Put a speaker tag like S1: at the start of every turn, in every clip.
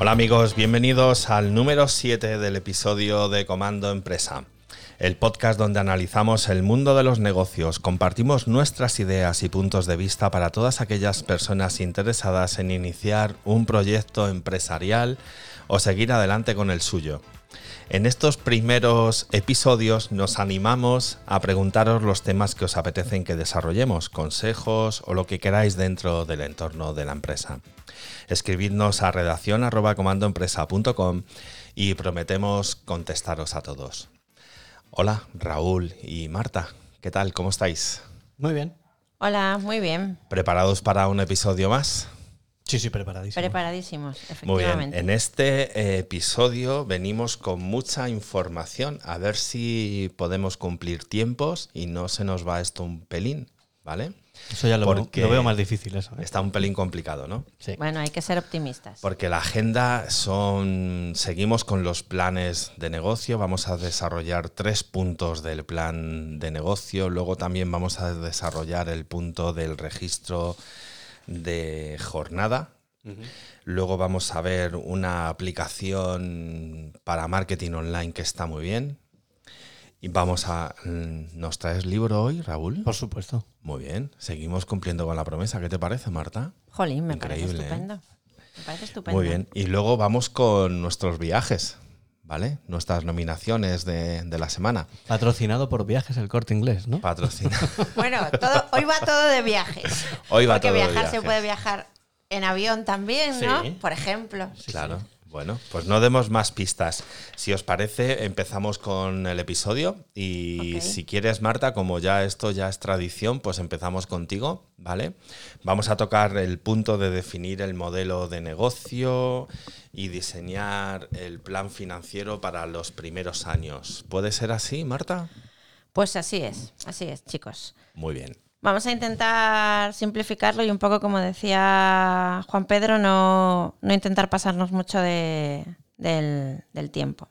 S1: Hola amigos, bienvenidos al número 7 del episodio de Comando Empresa, el podcast donde analizamos el mundo de los negocios, compartimos nuestras ideas y puntos de vista para todas aquellas personas interesadas en iniciar un proyecto empresarial o seguir adelante con el suyo. En estos primeros episodios nos animamos a preguntaros los temas que os apetecen que desarrollemos, consejos o lo que queráis dentro del entorno de la empresa. Escribidnos a redacción arroba comandoempresa.com y prometemos contestaros a todos. Hola, Raúl y Marta, ¿qué tal? ¿Cómo estáis?
S2: Muy bien.
S3: Hola, muy bien.
S1: ¿Preparados para un episodio más?
S2: Sí, sí, preparadísimos.
S3: Preparadísimos,
S1: Muy bien,
S3: efectivamente.
S1: en este eh, episodio venimos con mucha información, a ver si podemos cumplir tiempos y no se nos va esto un pelín, ¿vale?
S2: Eso ya lo, veo-
S1: Porque
S2: lo veo más difícil, eso. ¿eh?
S1: Está un pelín complicado, ¿no?
S2: Sí.
S3: Bueno, hay que ser optimistas.
S1: Porque la agenda son. Seguimos con los planes de negocio. Vamos a desarrollar tres puntos del plan de negocio. Luego también vamos a desarrollar el punto del registro de jornada. Luego vamos a ver una aplicación para marketing online que está muy bien. Y vamos a. mm, ¿Nos traes libro hoy, Raúl?
S2: Por supuesto.
S1: Muy bien. Seguimos cumpliendo con la promesa. ¿Qué te parece, Marta?
S3: Jolín, me
S1: Increíble,
S3: parece
S1: ¿eh?
S3: estupendo. Me parece estupendo.
S1: Muy bien. Y luego vamos con nuestros viajes, ¿vale? Nuestras nominaciones de, de la semana.
S2: Patrocinado por Viajes El Corte Inglés, ¿no?
S1: Patrocina.
S3: Bueno, todo, hoy va todo de viajes.
S1: Hoy va
S3: Porque
S1: todo de
S3: viajar se
S1: viajes.
S3: puede viajar en avión también, ¿no?
S2: Sí.
S3: Por ejemplo.
S1: claro. Bueno, pues no demos más pistas. Si os parece, empezamos con el episodio. Y si quieres, Marta, como ya esto ya es tradición, pues empezamos contigo, ¿vale? Vamos a tocar el punto de definir el modelo de negocio y diseñar el plan financiero para los primeros años. ¿Puede ser así, Marta?
S3: Pues así es, así es, chicos.
S1: Muy bien.
S3: Vamos a intentar simplificarlo y un poco como decía Juan Pedro, no, no intentar pasarnos mucho de- del, tiempo.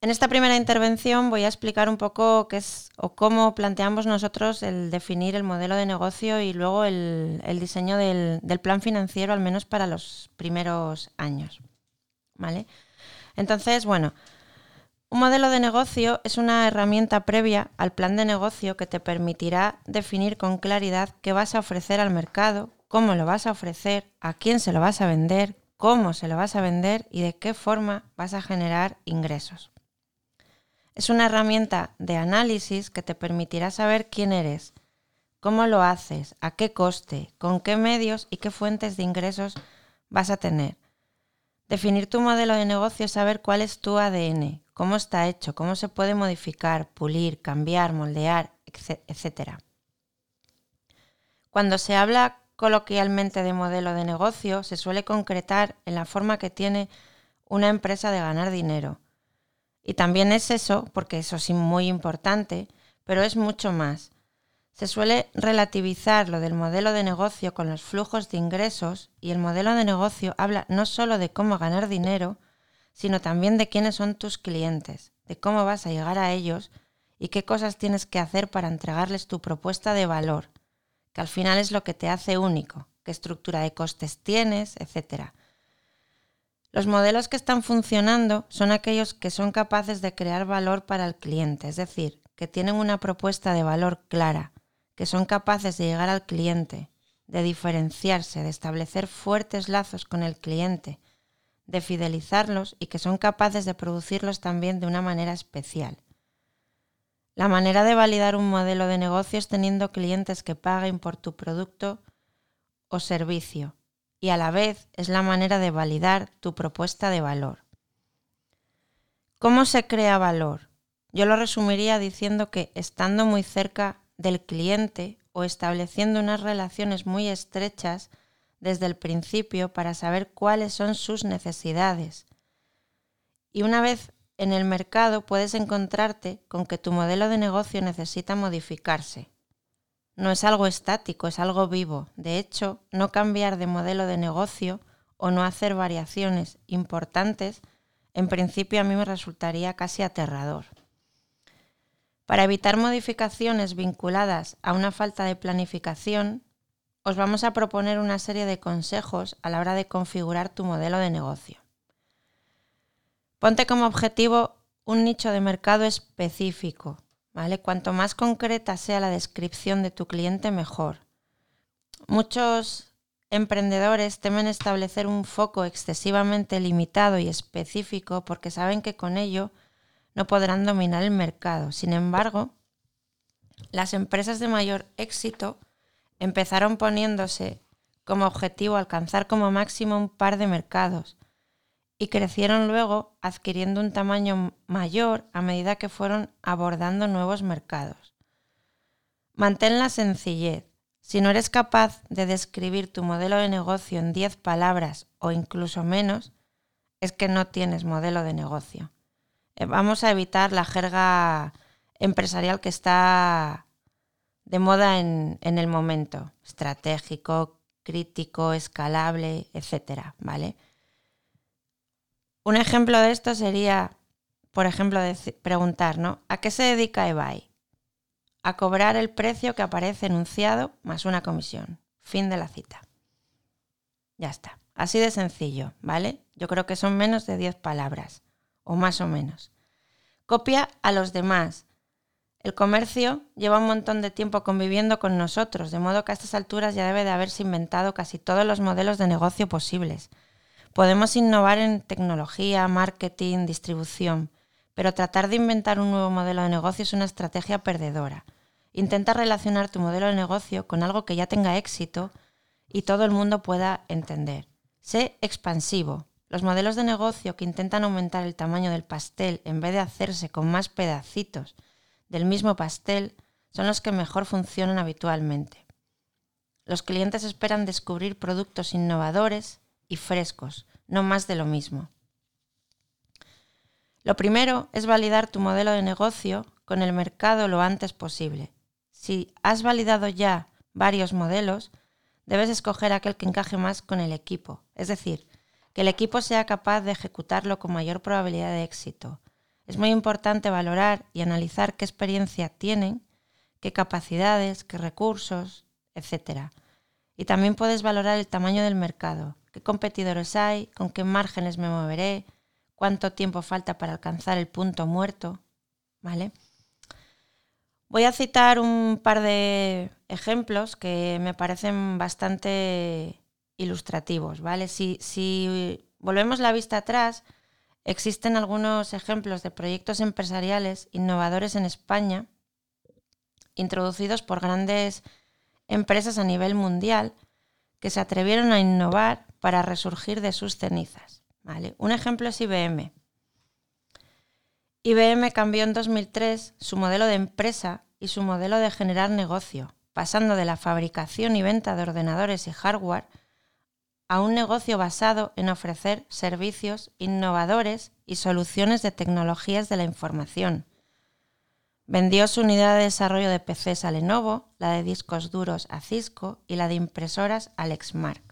S3: En esta primera intervención voy a explicar un poco qué es o cómo planteamos nosotros el definir el modelo de negocio y luego el, el diseño del, del plan financiero, al menos para los primeros años. ¿Vale? Entonces, bueno, un modelo de negocio es una herramienta previa al plan de negocio que te permitirá definir con claridad qué vas a ofrecer al mercado, cómo lo vas a ofrecer, a quién se lo vas a vender, cómo se lo vas a vender y de qué forma vas a generar ingresos. Es una herramienta de análisis que te permitirá saber quién eres, cómo lo haces, a qué coste, con qué medios y qué fuentes de ingresos vas a tener. Definir tu modelo de negocio es saber cuál es tu ADN, cómo está hecho, cómo se puede modificar, pulir, cambiar, moldear, etc-. Cuando se habla coloquialmente de modelo de negocio, se suele concretar en la forma que tiene una empresa de ganar dinero. Y también es eso, porque eso es muy importante, pero es mucho más. Se suele relativizar lo del modelo de negocio con los flujos de ingresos y el modelo de negocio habla no solo de cómo ganar dinero, sino también de quiénes son tus clientes, de cómo vas a llegar a ellos y qué cosas tienes que hacer para entregarles tu propuesta de valor, que al final es lo que te hace único, qué estructura de costes tienes, etc. Los modelos que están funcionando son aquellos que son capaces de crear valor para el cliente, es decir, que tienen una propuesta de valor clara, que son capaces de llegar al cliente, de diferenciarse, de establecer fuertes lazos con el cliente, de fidelizarlos y que son capaces de producirlos también de una manera especial. La manera de validar un modelo de negocio es teniendo clientes que paguen por tu producto o servicio y a la vez es la manera de validar tu propuesta de valor. ¿Cómo se crea valor? Yo lo resumiría diciendo que estando muy cerca del cliente o estableciendo unas relaciones muy estrechas desde el principio para saber cuáles son sus necesidades. Y una vez en el mercado puedes encontrarte con que tu modelo de negocio necesita modificarse. No es algo estático, es algo vivo. De hecho, no cambiar de modelo de negocio o no hacer variaciones importantes, en principio a mí me resultaría casi aterrador. Para evitar modificaciones vinculadas a una falta de planificación, os vamos a proponer una serie de consejos a la hora de configurar tu modelo de negocio. Ponte como objetivo un nicho de mercado específico, ¿vale? Cuanto más concreta sea la descripción de tu cliente, mejor. Muchos emprendedores temen establecer un foco excesivamente limitado y específico porque saben que con ello no podrán dominar el mercado. Sin embargo, las empresas de mayor éxito empezaron poniéndose como objetivo alcanzar como máximo un par de mercados y crecieron luego adquiriendo un tamaño mayor a medida que fueron abordando nuevos mercados. Mantén la sencillez. Si no eres capaz de describir tu modelo de negocio en 10 palabras o incluso menos, es que no tienes modelo de negocio. Eh, vamos a evitar la jerga empresarial que está de moda en, el momento, estratégico, crítico, escalable, etcétera, ¿vale? Un ejemplo de esto sería, por ejemplo, preguntar, ¿no? ¿A qué se dedica eBay? A cobrar el precio que aparece enunciado más una comisión. Fin de la cita. Ya está. Así de sencillo, ¿vale? Yo creo que son menos de 10 palabras, o más o menos. Copia a los demás, el comercio lleva un montón de tiempo conviviendo con nosotros, de modo que a estas alturas ya debe de haberse inventado casi todos los modelos de negocio posibles. Podemos innovar en tecnología, marketing, distribución, pero tratar de inventar un nuevo modelo de negocio es una estrategia perdedora. Intenta relacionar tu modelo de negocio con algo que ya tenga éxito y todo el mundo pueda entender. Sé expansivo. Los modelos de negocio que intentan aumentar el tamaño del pastel en vez de hacerse con más pedacitos del mismo pastel son los que mejor funcionan habitualmente. Los clientes esperan descubrir productos innovadores y frescos, no más de lo mismo. Lo primero es validar tu modelo de negocio con el mercado lo antes posible. Si has validado ya varios modelos, debes escoger aquel que encaje más con el equipo, es decir, que el equipo sea capaz de ejecutarlo con mayor probabilidad de éxito, es muy importante valorar y analizar qué experiencia tienen, qué capacidades, qué recursos, etc. Y también puedes valorar el tamaño del mercado, qué competidores hay, con qué márgenes me moveré, cuánto tiempo falta para alcanzar el punto muerto, ¿vale? Voy a citar un par de ejemplos que me parecen bastante ilustrativos, ¿vale? Si, si volvemos la vista atrás, Existen algunos ejemplos de proyectos empresariales innovadores en España, introducidos por grandes empresas a nivel mundial, que se atrevieron a innovar para resurgir de sus cenizas. Un ejemplo es IBM. IBM cambió en 2003 su modelo de empresa y su modelo de generar negocio, pasando de la fabricación y venta de ordenadores y hardware a un negocio basado en ofrecer servicios innovadores y soluciones de tecnologías de la información. Vendió su unidad de desarrollo de PCs a Lenovo, la de discos duros a Cisco y la de impresoras a Lexmark.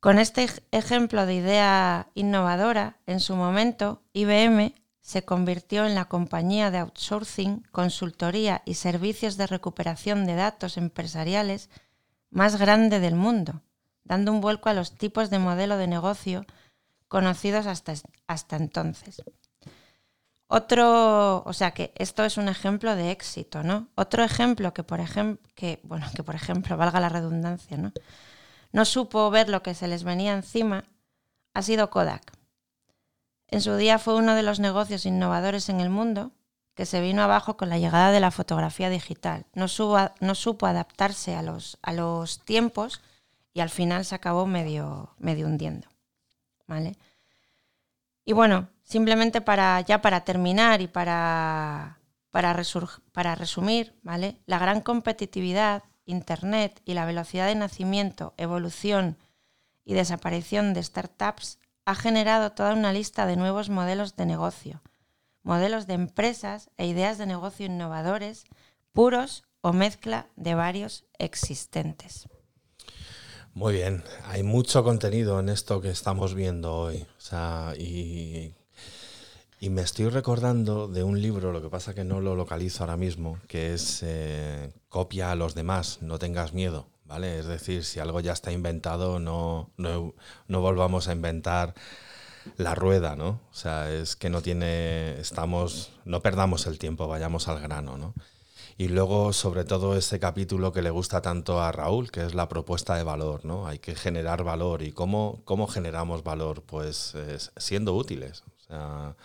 S3: Con este ejemplo de idea innovadora, en su momento IBM se convirtió en la compañía de outsourcing, consultoría y servicios de recuperación de datos empresariales más grande del mundo, dando un vuelco a los tipos de modelo de negocio conocidos hasta, hasta entonces. Otro, o sea que esto es un ejemplo de éxito, ¿no? Otro ejemplo que por ejemplo, que, bueno, que por ejemplo, valga la redundancia, ¿no? No supo ver lo que se les venía encima, ha sido Kodak. En su día fue uno de los negocios innovadores en el mundo que se vino abajo con la llegada de la fotografía digital. No, no supo adaptarse a los, a los, tiempos y al final se acabó medio, medio hundiendo. ¿vale? Y bueno, simplemente para, ya para terminar y para, para, para resumir, ¿vale? la gran competitividad, Internet y la velocidad de nacimiento, evolución y desaparición de startups ha generado toda una lista de nuevos modelos de negocio modelos de empresas e ideas de negocio innovadores, puros o mezcla de varios existentes.
S1: Muy bien, hay mucho contenido en esto que estamos viendo hoy. y, Y me estoy recordando de un libro, lo que pasa que no lo localizo ahora mismo, que es eh, Copia a los demás, no tengas miedo, ¿vale? Es decir, si algo ya está inventado, no, no, no volvamos a inventar la rueda, ¿no? O sea, es que no tiene, estamos, no perdamos el tiempo, vayamos al grano, ¿no? Y luego, sobre todo, ese capítulo que le gusta tanto a Raúl, que es la propuesta de valor, ¿no? Hay que generar valor. ¿Y cómo, cómo generamos valor? Pues siendo útiles. O sea,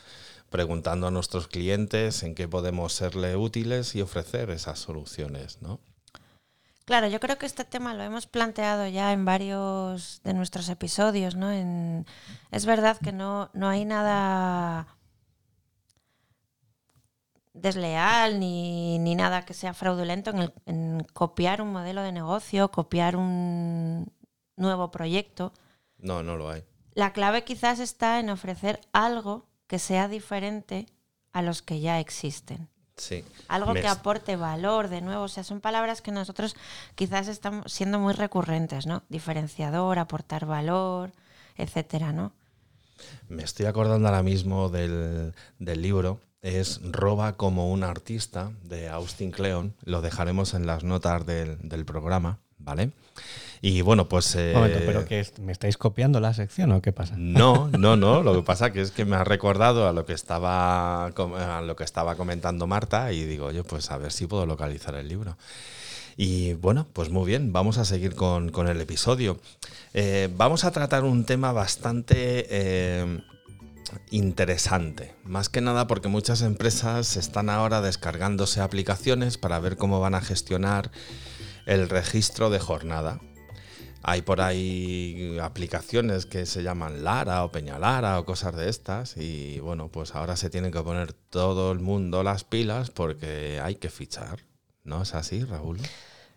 S1: preguntando a nuestros clientes en qué podemos serle útiles y ofrecer esas soluciones, ¿no?
S3: Claro, yo creo que este tema lo hemos planteado ya en varios de nuestros episodios, ¿no? es verdad que no, no hay nada desleal ni, nada que sea fraudulento en, copiar un modelo de negocio, copiar un nuevo proyecto.
S1: No, no lo hay.
S3: La clave quizás está en ofrecer algo que sea diferente a los que ya existen.
S1: Sí.
S3: Algo que aporte valor, de nuevo. O sea, son palabras que nosotros quizás estamos siendo muy recurrentes, ¿no? Diferenciador, aportar valor, etcétera, ¿no?
S1: Me estoy acordando ahora mismo del, del libro es Roba como un artista de Austin Kleon. Lo dejaremos en las notas del, programa, ¿vale? Y bueno, pues...
S2: Eh, Momento, ¿pero que me estáis copiando la sección o qué pasa?
S1: No, no, no. Lo que pasa que es que me ha recordado a lo que estaba, a lo que estaba comentando Marta y digo, yo pues a ver si puedo localizar el libro. Y bueno, pues muy bien, vamos a seguir con, el episodio. Eh, vamos a tratar un tema bastante... Eh, interesante. Más que nada porque muchas empresas están ahora descargándose aplicaciones para ver cómo van a gestionar el registro de jornada. Hay por ahí aplicaciones que se llaman Lara o Peñalara o cosas de estas y bueno, pues ahora se tiene que poner todo el mundo las pilas porque hay que fichar. ¿No es así, Raúl?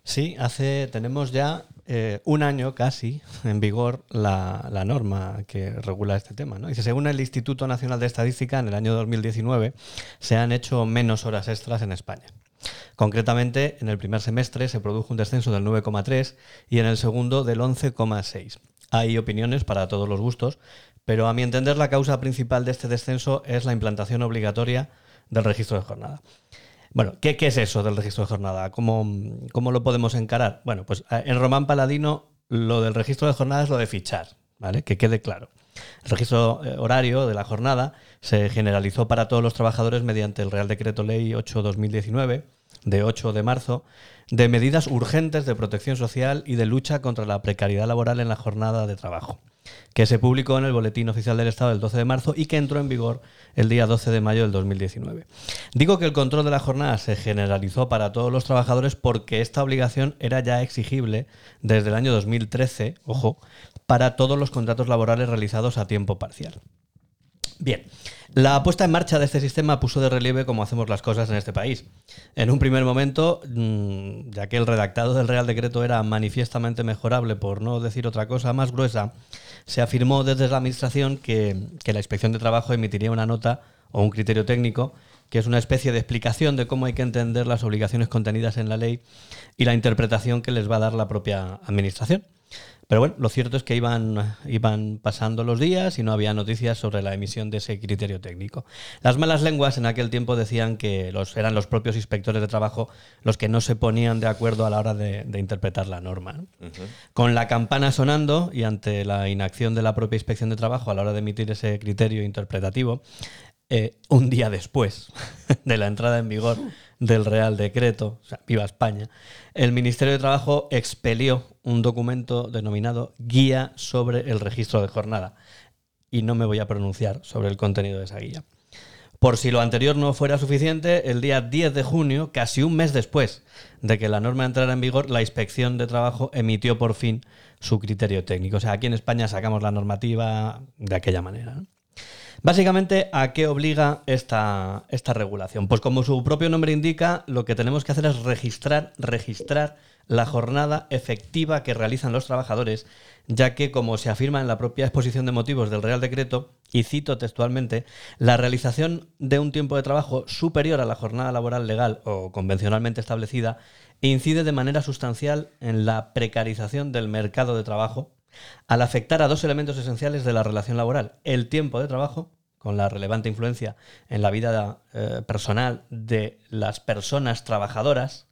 S2: Sí, hace, tenemos ya eh, un año casi en vigor la, norma que regula este tema. ¿no? Dice, según el Instituto Nacional de Estadística, en el año 2019 se han hecho menos horas extras en España. Concretamente, en el primer semestre se produjo un descenso del 9,3 y en el segundo del 11,6. Hay opiniones para todos los gustos, pero a mi entender la causa principal de este descenso es la implantación obligatoria del registro de jornada. Bueno, ¿qué, es eso del registro de jornada? ¿Cómo, lo podemos encarar? Bueno, pues eh, en Román Paladino lo del registro de jornada es lo de fichar, ¿vale? Que quede claro. El registro eh, horario de la jornada se generalizó para todos los trabajadores mediante el Real Decreto Ley 8-2019 de 8 de marzo de medidas urgentes de protección social y de lucha contra la precariedad laboral en la jornada de trabajo que se publicó en el Boletín Oficial del Estado el 12 de marzo y que entró en vigor el día 12 de mayo del 2019. Digo que el control de la jornada se generalizó para todos los trabajadores porque esta obligación era ya exigible desde el año 2013, ojo, para todos los contratos laborales realizados a tiempo parcial. Bien, la puesta en marcha de este sistema puso de relieve cómo hacemos las cosas en este país. En un primer momento, mm, ya que el redactado del Real Decreto era manifiestamente mejorable, por no decir otra cosa más gruesa, se afirmó desde la Administración que, la Inspección de Trabajo emitiría una nota o un criterio técnico que es una especie de explicación de cómo hay que entender las obligaciones contenidas en la ley y la interpretación que les va a dar la propia Administración. Pero bueno, lo cierto es que iban, iban pasando los días y no había noticias sobre la emisión de ese criterio técnico. Las malas lenguas en aquel tiempo decían que los, eran los propios inspectores de trabajo los que no se ponían de acuerdo a la hora de, interpretar la norma. Con la campana sonando y ante la inacción de la propia inspección de trabajo a la hora de emitir ese criterio interpretativo, eh, un día después de la entrada en vigor del Real Decreto, o sea, viva España, el Ministerio de Trabajo expelió un documento denominado Guía sobre el registro de jornada. Y no me voy a pronunciar sobre el contenido de esa guía. Por si lo anterior no fuera suficiente, el día 10 de junio, casi un mes después de que la norma entrara en vigor, la Inspección de Trabajo emitió por fin su criterio técnico. O sea, aquí en España sacamos la normativa de aquella manera. Básicamente, ¿a qué obliga esta, esta regulación? Pues como su propio nombre indica, lo que tenemos que hacer es registrar, registrar la jornada efectiva que realizan los trabajadores, ya que, como se afirma en la propia exposición de motivos del Real Decreto, y cito textualmente, la realización de un tiempo de trabajo superior a la jornada laboral legal o convencionalmente establecida incide de manera sustancial en la precarización del mercado de trabajo al afectar a dos elementos esenciales de la relación laboral, el tiempo de trabajo con la relevante influencia en la vida eh, personal de las personas trabajadoras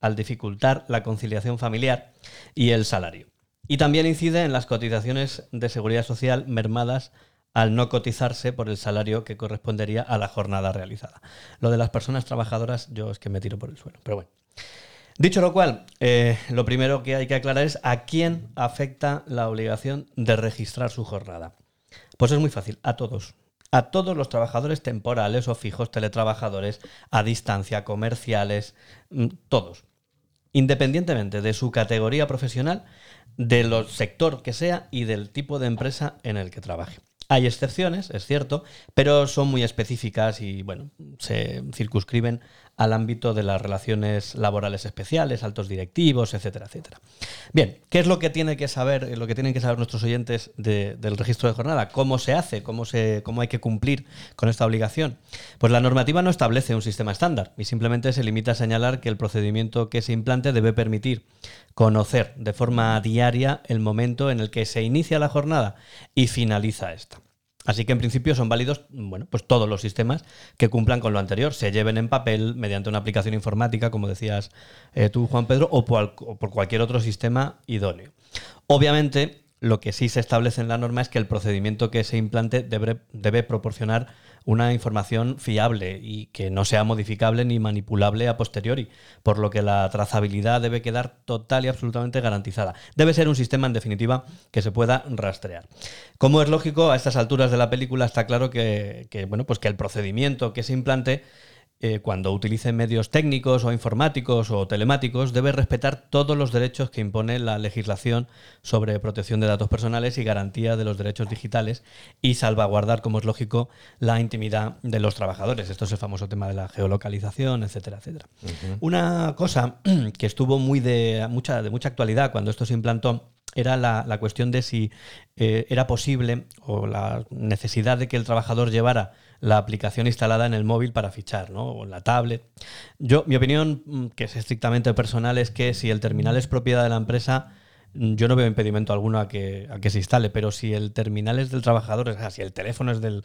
S2: al dificultar la conciliación familiar y el salario. Y también incide en las cotizaciones de seguridad social mermadas al no cotizarse por el salario que correspondería a la jornada realizada. Lo de las personas trabajadoras, yo es que me tiro por el suelo. Pero bueno. Dicho lo cual, eh, lo primero que hay que aclarar es a quién afecta la obligación de registrar su jornada. Pues es muy fácil, a todos. A todos los trabajadores temporales o fijos, teletrabajadores, a distancia, comerciales, mm, todos. Independientemente de su categoría profesional, del sector que sea y del tipo de empresa en el que trabaje. Hay excepciones, es cierto, pero son muy específicas y bueno, se circunscriben al ámbito de las relaciones laborales especiales, altos directivos, etcétera, etcétera. Bien, ¿qué es lo que tiene que saber, lo que tienen que saber nuestros oyentes del registro de jornada? ¿Cómo se hace? ¿Cómo, se, ¿Cómo hay que cumplir con esta obligación? Pues la normativa no establece un sistema estándar y simplemente se limita a señalar que el procedimiento que se implante debe permitir conocer de forma diaria el momento en el que se inicia la jornada y finaliza esta. Así que en principio son válidos, bueno, pues todos los sistemas que cumplan con lo anterior, se lleven en papel mediante una aplicación informática, como decías eh, tú, Juan Pedro, o por, cualquier otro sistema idóneo. Obviamente, lo que sí se establece en la norma es que el procedimiento que se implante debe proporcionar una información fiable y que no sea modificable ni manipulable a posteriori, por lo que la trazabilidad debe quedar total y absolutamente garantizada. Debe ser un sistema, en definitiva, que se pueda rastrear. Como es lógico, a estas alturas de la película está claro que, bueno, pues que el procedimiento que se implante eh, cuando utilice medios técnicos o informáticos o telemáticos, debe respetar todos los derechos que impone la legislación sobre protección de datos personales y garantía de los derechos digitales y salvaguardar, como es lógico, la intimidad de los trabajadores. Esto es el famoso tema de la geolocalización, etcétera, etcétera. Una cosa que estuvo muy de mucha, de mucha actualidad cuando esto se implantó era la, cuestión de si eh, era posible o la necesidad de que el trabajador llevara la aplicación instalada en el móvil para fichar, ¿no? O en la tablet. Yo, mi opinión, mm, que es estrictamente personal, es que si el terminal es propiedad de la empresa, mm, yo no veo impedimento alguno a que, a que se instale, pero si el terminal es del trabajador, o sea, si el teléfono es del,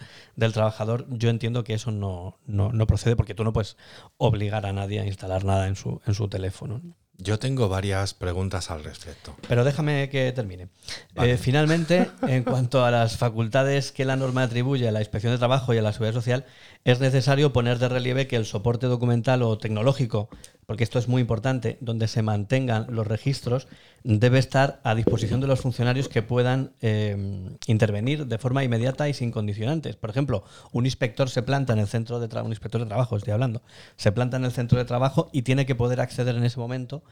S2: trabajador, yo entiendo que eso no, no, procede porque tú no puedes obligar a nadie a instalar nada en su, en su teléfono.
S1: Yo tengo varias preguntas al respecto.
S2: Pero déjame que termine. Eh, finalmente, en cuanto a las facultades que la norma atribuye a la inspección de trabajo y a la seguridad social, es necesario poner de relieve que el soporte documental o tecnológico porque esto es muy importante, donde se mantengan los registros, debe estar a disposición de los funcionarios que puedan eh, intervenir de forma inmediata y sin condicionantes. Por ejemplo, un inspector se planta en el centro de trabajo, un inspector de trabajo, estoy hablando, se planta en el centro de trabajo y tiene que poder acceder en ese momento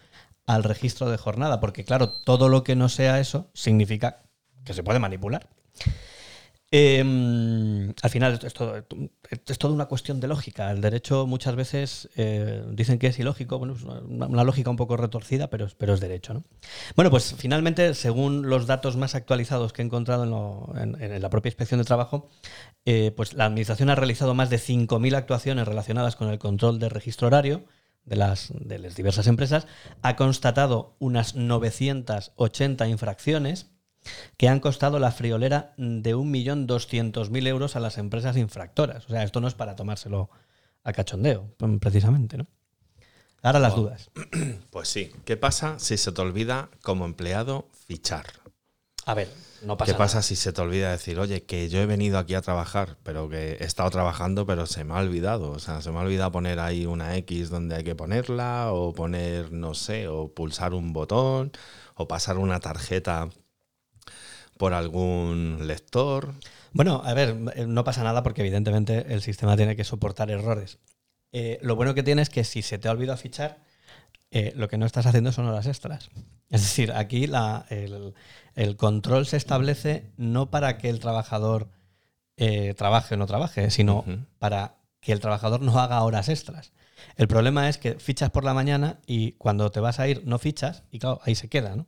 S2: al registro de jornada, porque claro, todo lo que no sea eso significa que se puede manipular. Em, al final es todo, es toda una cuestión de lógica. El derecho muchas veces eh, dicen que es ilógico, bueno, es una, lógica un poco retorcida, pero, pero es derecho. ¿no? Bueno, pues finalmente, según los datos más actualizados que he encontrado en, la propia inspección de trabajo, eh, pues la Administración ha realizado más de 5.000 actuaciones relacionadas con el control de registro horario de las, de las diversas empresas, ha constatado unas 980 infracciones que han costado la friolera de 1.200.000 euros a las empresas infractoras. O sea, esto no es para tomárselo a cachondeo, precisamente, ¿no? Ahora las dudas.
S1: Pues sí. ¿Qué pasa si se te olvida como empleado fichar?
S2: A ver, no pasa
S1: ¿Qué pasa si se te olvida decir, oye, que yo he venido aquí a trabajar, pero que he estado trabajando, pero se me ha olvidado? O sea, se me ha olvidado poner ahí una X donde hay que ponerla, o poner, no sé, o pulsar un botón, o pasar una tarjeta por algún lector.
S2: Bueno, a ver, eh, no pasa nada porque evidentemente el sistema tiene que soportar errores. Eh, lo bueno que tiene es que si se te ha olvidado fichar, eh, lo que no estás haciendo son horas extras. Es decir, aquí el, control se establece no para que el trabajador trabaje o no trabaje, sino para que el trabajador no haga horas extras. El problema es que fichas por la mañana y cuando te vas a ir no fichas y claro, ahí se queda, ¿no?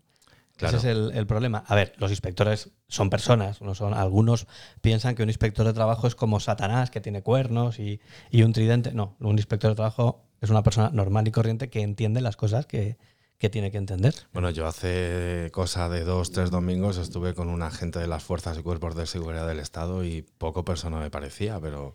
S2: Ese es el, problema. A ver, los inspectores son personas, no son. Algunos piensan que un inspector de trabajo es como Satanás, que tiene cuernos y, un tridente. No, un inspector de trabajo es una persona normal y corriente que entiende las cosas que, que tiene que entender.
S1: Bueno, yo hace cosa de dos, tres domingos estuve con un agente de las fuerzas y cuerpos de seguridad del Estado y poco persona me parecía, pero...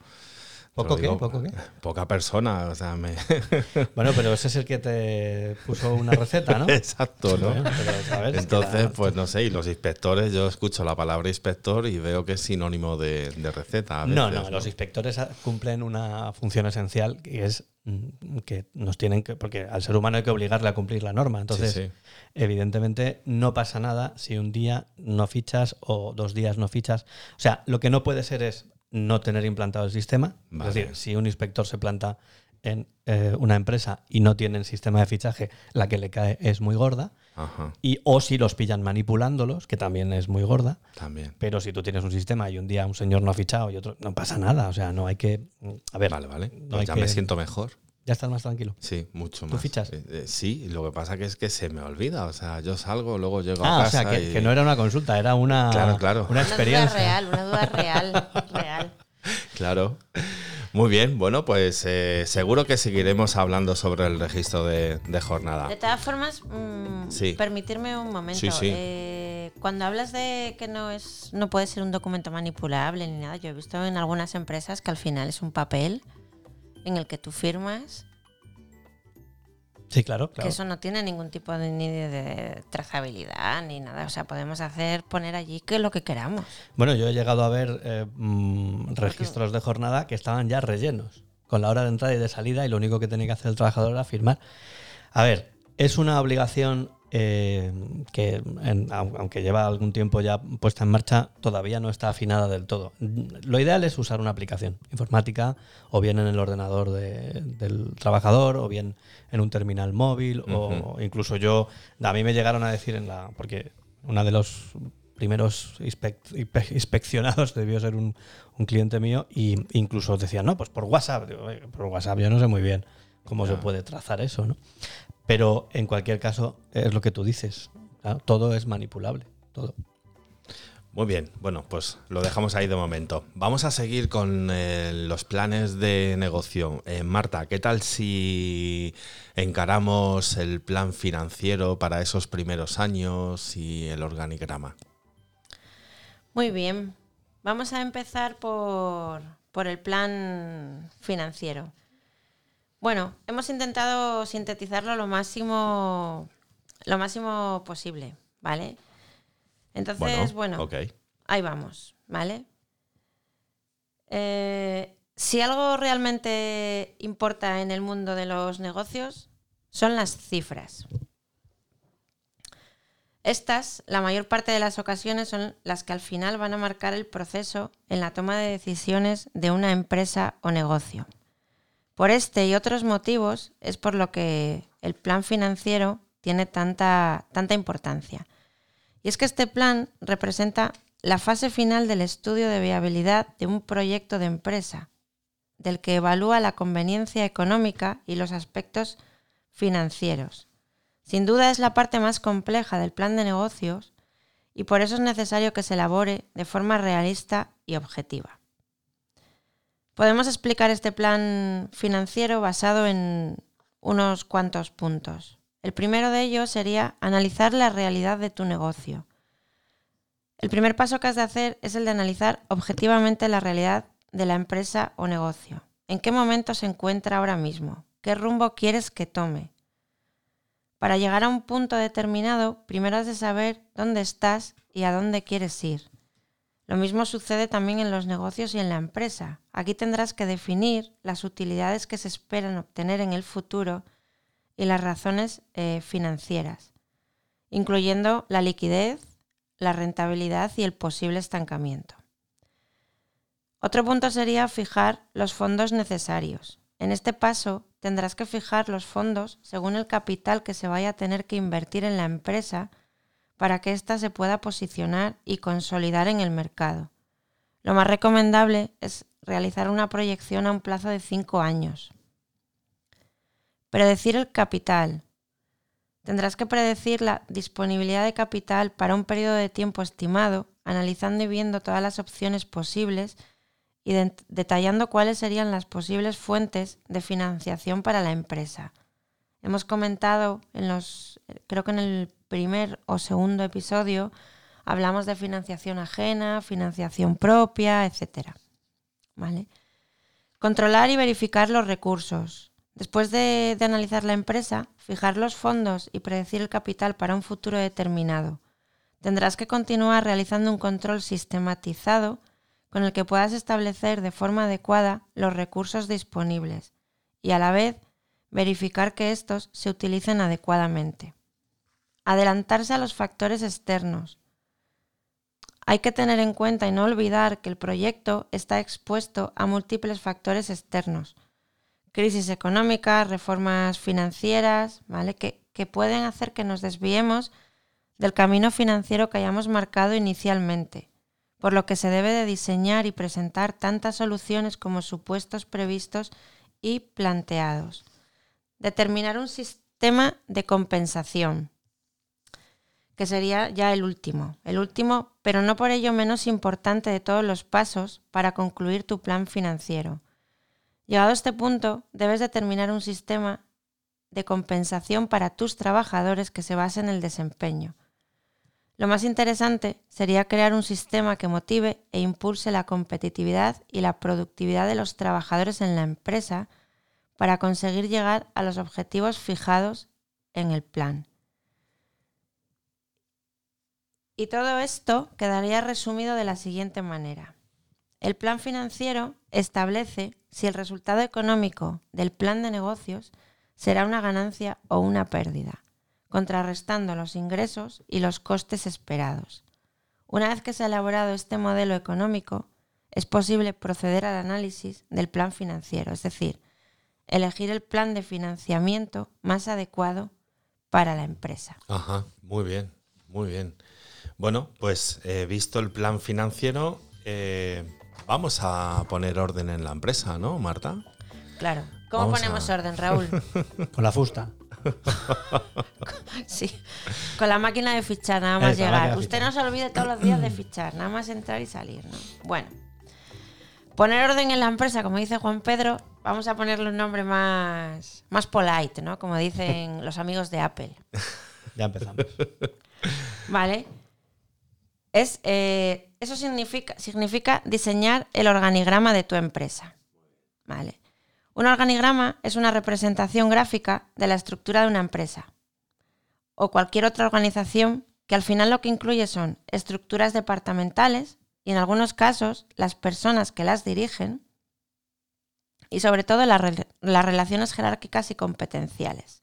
S2: ¿Poco qué? ¿Poco qué?
S1: Poca persona, o sea, me...
S2: Bueno, pero ese es el que te puso una receta, ¿no?
S1: Exacto, ¿no?
S2: Bueno, pero, ¿sabes? Que
S1: Entonces,
S2: la-
S1: pues no sé, y los inspectores, yo escucho la palabra inspector y veo que es sinónimo de, de receta.
S2: No, no, los inspectores cumplen una función esencial que es mm, que nos tienen que, porque al ser humano hay que obligarle a cumplir la norma. Entonces,
S1: sí.
S2: evidentemente, no pasa nada si un día no fichas o dos días no fichas. O sea, lo que no puede ser es no tener implantado el sistema.
S1: Vale.
S2: Es decir, si un inspector se planta en eh, una empresa y no tienen sistema de fichaje, la que le cae es muy gorda.
S1: Ajá,
S2: Y, o si los pillan manipulándolos, que también es muy gorda.
S1: también.
S2: Pero si tú tienes un sistema y un día un señor no ha fichado y otro, no pasa nada. O sea, no hay que. A ver,
S1: Vale, vale.
S2: no
S1: Pues ya
S2: que-
S1: me siento mejor.
S2: Ya estás más tranquilo.
S1: Sí, mucho
S2: ¿Tú
S1: más.
S2: fichas?
S1: Eh, eh, sí, lo que pasa que es que se me olvida. O sea, yo salgo, luego llego a
S2: Ah, o
S1: casa
S2: sea, que,
S1: y-
S2: que no era una consulta, era una,
S1: Claro, claro.
S2: una
S3: Una duda
S2: experiencia.
S3: real, una duda real, real.
S1: Claro. Muy bien, bueno, pues eh, seguro que seguiremos hablando sobre el registro de, de jornada.
S3: De todas formas, mm,
S1: Sí.
S3: permitirme un momento.
S1: Sí, sí.
S3: Eh, cuando hablas de que no es, no puede ser un documento manipulable ni nada, yo he visto en algunas empresas que al final es un papel en el que tú firmas,
S2: Sí, claro,
S3: que
S2: claro.
S3: eso no tiene ningún tipo de, ni de, de trazabilidad ni nada. O sea, podemos hacer, poner allí que lo que queramos.
S2: Bueno, yo he llegado a ver eh, mm, registros de jornada que estaban ya rellenos, con la hora de entrada y de salida, y lo único que tenía que hacer el trabajador era firmar. A ver, es una obligación eh, que, en- aunque lleva algún tiempo ya puesta en marcha, todavía no está afinada del todo. Lo ideal es usar una aplicación informática, o bien en el ordenador de- del trabajador, o bien en un terminal móvil, o incluso yo, a mí me llegaron a decir en la, porque una de los primeros inspec- inspe- inspeccionados debió ser un, un cliente mío y incluso decían, no, pues por WhatsApp. Digo, "Oye, por WhatsApp yo no sé muy bien cómo se puede trazar eso, ¿no? Pero en cualquier caso, es lo que tú dices. Todo es manipulable. Todo.
S1: Muy bien, bueno, pues lo dejamos ahí de momento. Vamos a seguir con eh, los planes de negocio. Eh, Marta, ¿qué tal si encaramos el plan financiero para esos primeros años y el organigrama?
S3: Muy bien. Vamos a empezar por, por el plan financiero. Bueno, hemos intentado sintetizarlo lo máximo, lo máximo posible, ¿vale? Entonces, bueno, ahí vamos, ¿vale? Eh, si algo realmente importa en el mundo de los negocios, son las cifras. Estas, la mayor parte de las ocasiones, son las que al final van a marcar el proceso en la toma de decisiones de una empresa o negocio. Por este y otros motivos es por lo que el plan financiero tiene tanta, tanta importancia. Y es que este plan representa la fase final del estudio de viabilidad de un proyecto de empresa, del que evalúa la conveniencia económica y los aspectos financieros. Sin duda es la parte más compleja del plan de negocios y por eso es necesario que se elabore de forma realista y objetiva. Podemos explicar este plan financiero basado en unos cuantos puntos. El primero de ellos sería analizar la realidad de tu negocio. El primer paso que has de hacer es el de analizar objetivamente la realidad de la empresa o negocio. ¿En qué momento se encuentra ahora mismo? ¿Qué rumbo quieres que tome? Para llegar a un punto determinado, primero has de saber dónde estás y a dónde quieres ir. Lo mismo sucede también en los negocios y en la empresa. Aquí tendrás que definir las utilidades que se esperan obtener en el futuro y las razones eh, financieras, incluyendo la liquidez, la rentabilidad y el posible estancamiento. Otro punto sería fijar los fondos necesarios. En este paso tendrás que fijar los fondos según el capital que se vaya a tener que invertir en la empresa para que ésta se pueda posicionar y consolidar en el mercado. Lo más recomendable es realizar una proyección a un plazo de 5 años. Predecir el capital. Tendrás que predecir la disponibilidad de capital para un periodo de tiempo estimado, analizando y viendo todas las opciones posibles y de- detallando cuáles serían las posibles fuentes de financiación para la empresa. Hemos comentado en los, creo que en el primer o segundo episodio, hablamos de financiación ajena, financiación propia, etc. ¿Vale? Controlar y verificar los recursos. Después de, de analizar la empresa, fijar los fondos y predecir el capital para un futuro determinado. Tendrás que continuar realizando un control sistematizado con el que puedas establecer de forma adecuada los recursos disponibles y a la vez verificar que estos se utilicen adecuadamente. Adelantarse a los factores externos. Hay que tener en cuenta y no olvidar que el proyecto está expuesto a múltiples factores externos. Crisis económica, reformas financieras, ¿vale? que, que pueden hacer que nos desviemos del camino financiero que hayamos marcado inicialmente, por lo que se debe de diseñar y presentar tantas soluciones como supuestos previstos y planteados. Determinar un sistema de compensación, que sería ya el último, el último, pero no por ello menos importante de todos los pasos para concluir tu plan financiero. Llegado a este punto, debes determinar un sistema de compensación para tus trabajadores que se base en el desempeño. Lo más interesante sería crear un sistema que motive e impulse la competitividad y la productividad de los trabajadores en la empresa para conseguir llegar a los objetivos fijados en el plan. Y todo esto quedaría resumido de la siguiente manera. El plan financiero establece si el resultado económico del plan de negocios será una ganancia o una pérdida, contrarrestando los ingresos y los costes esperados. Una vez que se ha elaborado este modelo económico, es posible proceder al análisis del plan financiero, es decir, elegir el plan de financiamiento más adecuado para la empresa.
S1: Ajá, muy bien, muy bien. Bueno, pues eh, visto el plan financiero, eh, vamos a poner orden en la empresa, ¿no, Marta?
S3: Claro. ¿Cómo
S1: Vamos
S3: ponemos
S1: a-
S3: orden, Raúl?
S2: Con la fusta.
S3: sí, con la máquina de fichar, nada más llegar. Usted no se olvide todos los días de fichar, nada más entrar y salir, ¿no? Bueno, poner orden en la empresa, como dice Juan Pedro, vamos a ponerle un nombre más, más polite, ¿no? Como dicen los amigos de Apple.
S2: Ya empezamos.
S3: ¿Vale? Es, eh, eso significa, significa diseñar el organigrama de tu empresa. ¿Vale? Un organigrama es una representación gráfica de la estructura de una empresa o cualquier otra organización que al final lo que incluye son estructuras departamentales y en algunos casos las personas que las dirigen y sobre todo las las relaciones jerárquicas y competenciales.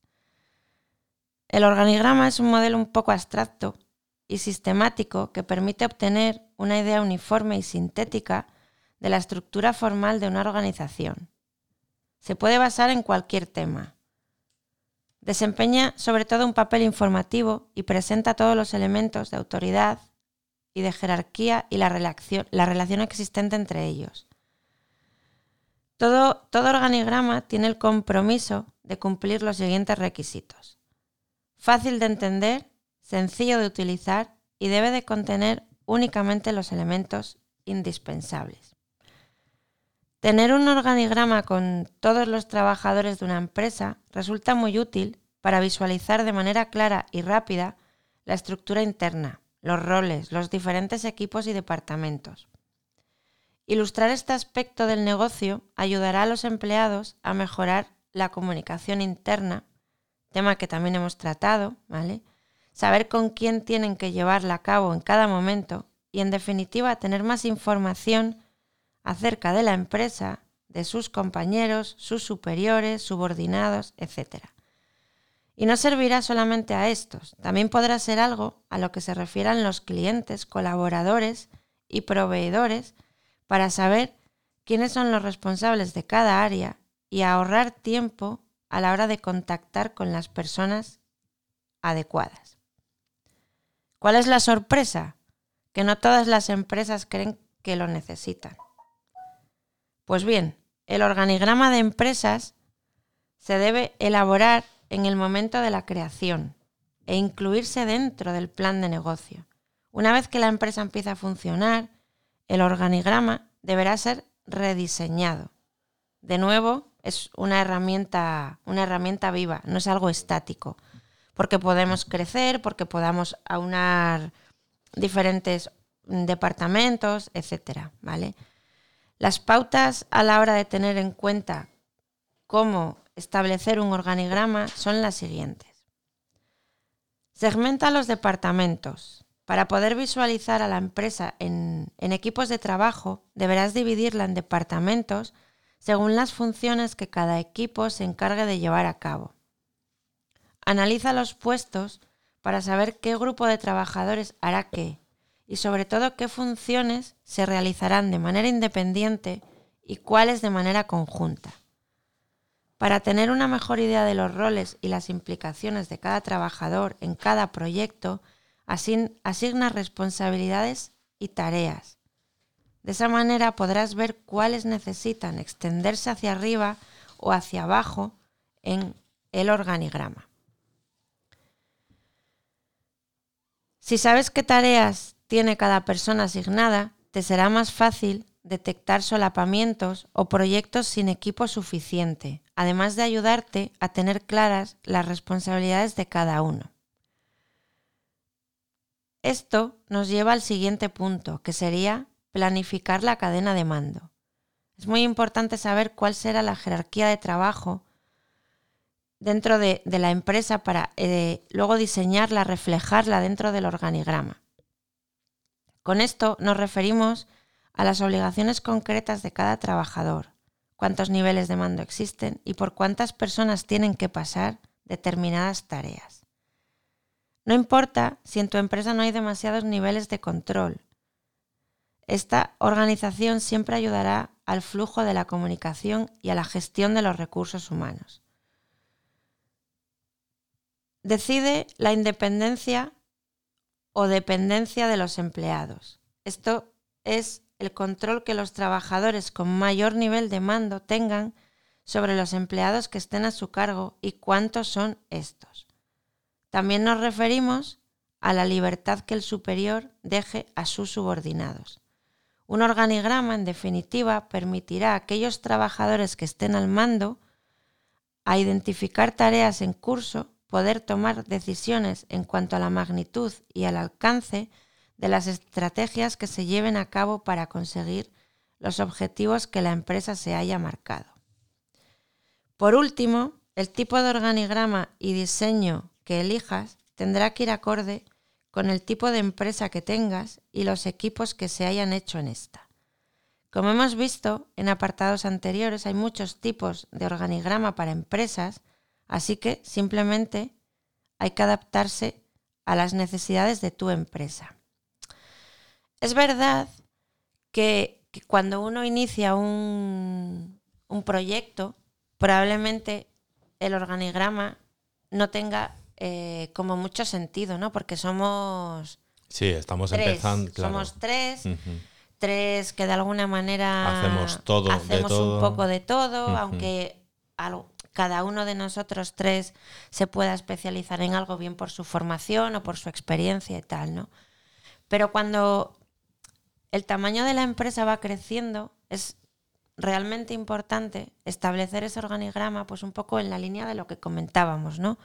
S3: El organigrama es un modelo un poco abstracto y sistemático que permite obtener una idea uniforme y sintética de la estructura formal de una organización. Se puede basar en cualquier tema. Desempeña sobre todo un papel informativo y presenta todos los elementos de autoridad y de jerarquía y la relación, la relación existente entre ellos. Todo, todo organigrama tiene el compromiso de cumplir los siguientes requisitos. Fácil de entender, sencillo de utilizar y debe de contener únicamente los elementos indispensables. Tener un organigrama con todos los trabajadores de una empresa resulta muy útil para visualizar de manera clara y rápida la estructura interna, los roles, los diferentes equipos y departamentos. Ilustrar este aspecto del negocio ayudará a los empleados a mejorar la comunicación interna, tema que también hemos tratado, ¿vale? Saber con quién tienen que llevarla a cabo en cada momento y en definitiva tener más información acerca de la empresa, de sus compañeros, sus superiores, subordinados, etc. Y no servirá solamente a estos, también podrá ser algo a lo que se refieran los clientes, colaboradores y proveedores para saber quiénes son los responsables de cada área y ahorrar tiempo a la hora de contactar con las personas adecuadas. ¿Cuál es la sorpresa? Que no todas las empresas creen que lo necesitan. Pues bien, el organigrama de empresas se debe elaborar en el momento de la creación e incluirse dentro del plan de negocio. Una vez que la empresa empieza a funcionar, el organigrama deberá ser rediseñado. De nuevo, es una herramienta, una herramienta viva, no es algo estático. Porque podemos crecer, porque podamos aunar diferentes departamentos, etcétera, ¿vale? Las pautas a la hora de tener en cuenta cómo establecer un organigrama son las siguientes. Segmenta los departamentos. Para poder visualizar a la empresa en, equipos de trabajo, deberás dividirla en departamentos según las funciones que cada equipo se encargue de llevar a cabo. Analiza los puestos para saber qué grupo de trabajadores hará qué y sobre todo qué funciones se realizarán de manera independiente y cuáles de manera conjunta. Para tener una mejor idea de los roles y las implicaciones de cada trabajador en cada proyecto, asigna responsabilidades y tareas. De esa manera podrás ver cuáles necesitan extenderse hacia arriba o hacia abajo en el organigrama. Si sabes qué tareas tiene cada persona asignada, te será más fácil detectar solapamientos o proyectos sin equipo suficiente, además de ayudarte a tener claras las responsabilidades de cada uno. Esto nos lleva al siguiente punto, que sería planificar la cadena de mando. Es muy importante saber cuál será la jerarquía de trabajo dentro de, la empresa para eh, luego diseñarla, reflejarla dentro del organigrama. Con esto nos referimos a las obligaciones concretas de cada trabajador, cuántos niveles de mando existen y por cuántas personas tienen que pasar determinadas tareas. No importa si en tu empresa no hay demasiados niveles de control. Esta organización siempre ayudará al flujo de la comunicación y a la gestión de los recursos humanos. Decide la independencia o dependencia de los empleados. Esto es el control que los trabajadores con mayor nivel de mando tengan sobre los empleados que estén a su cargo y cuántos son estos. También nos referimos a la libertad que el superior deje a sus subordinados. Un organigrama, en definitiva, permitirá a aquellos trabajadores que estén al mando a identificar tareas en curso, poder tomar decisiones en cuanto a la magnitud y al alcance de las estrategias que se lleven a cabo para conseguir los objetivos que la empresa se haya marcado. Por último, el tipo de organigrama y diseño que elijas tendrá que ir acorde con el tipo de empresa que tengas y los equipos que se hayan hecho en esta. Como hemos visto en apartados anteriores, hay muchos tipos de organigrama para empresas, así que simplemente hay que adaptarse a las necesidades de tu empresa. Es verdad que, cuando uno inicia un, un proyecto, probablemente el organigrama no tenga eh, como mucho sentido, ¿no? Porque somos...
S1: Sí, estamos empezando.
S3: Somos tres. Tres que de alguna manera
S1: hacemos todo,
S3: hacemos un poco de todo, aunque cada uno de nosotros tres se pueda especializar en algo bien por su formación o por su experiencia y tal, ¿no? Pero cuando el tamaño de la empresa va creciendo, es realmente importante establecer ese organigrama, pues un poco en la línea de lo que comentábamos, ¿no?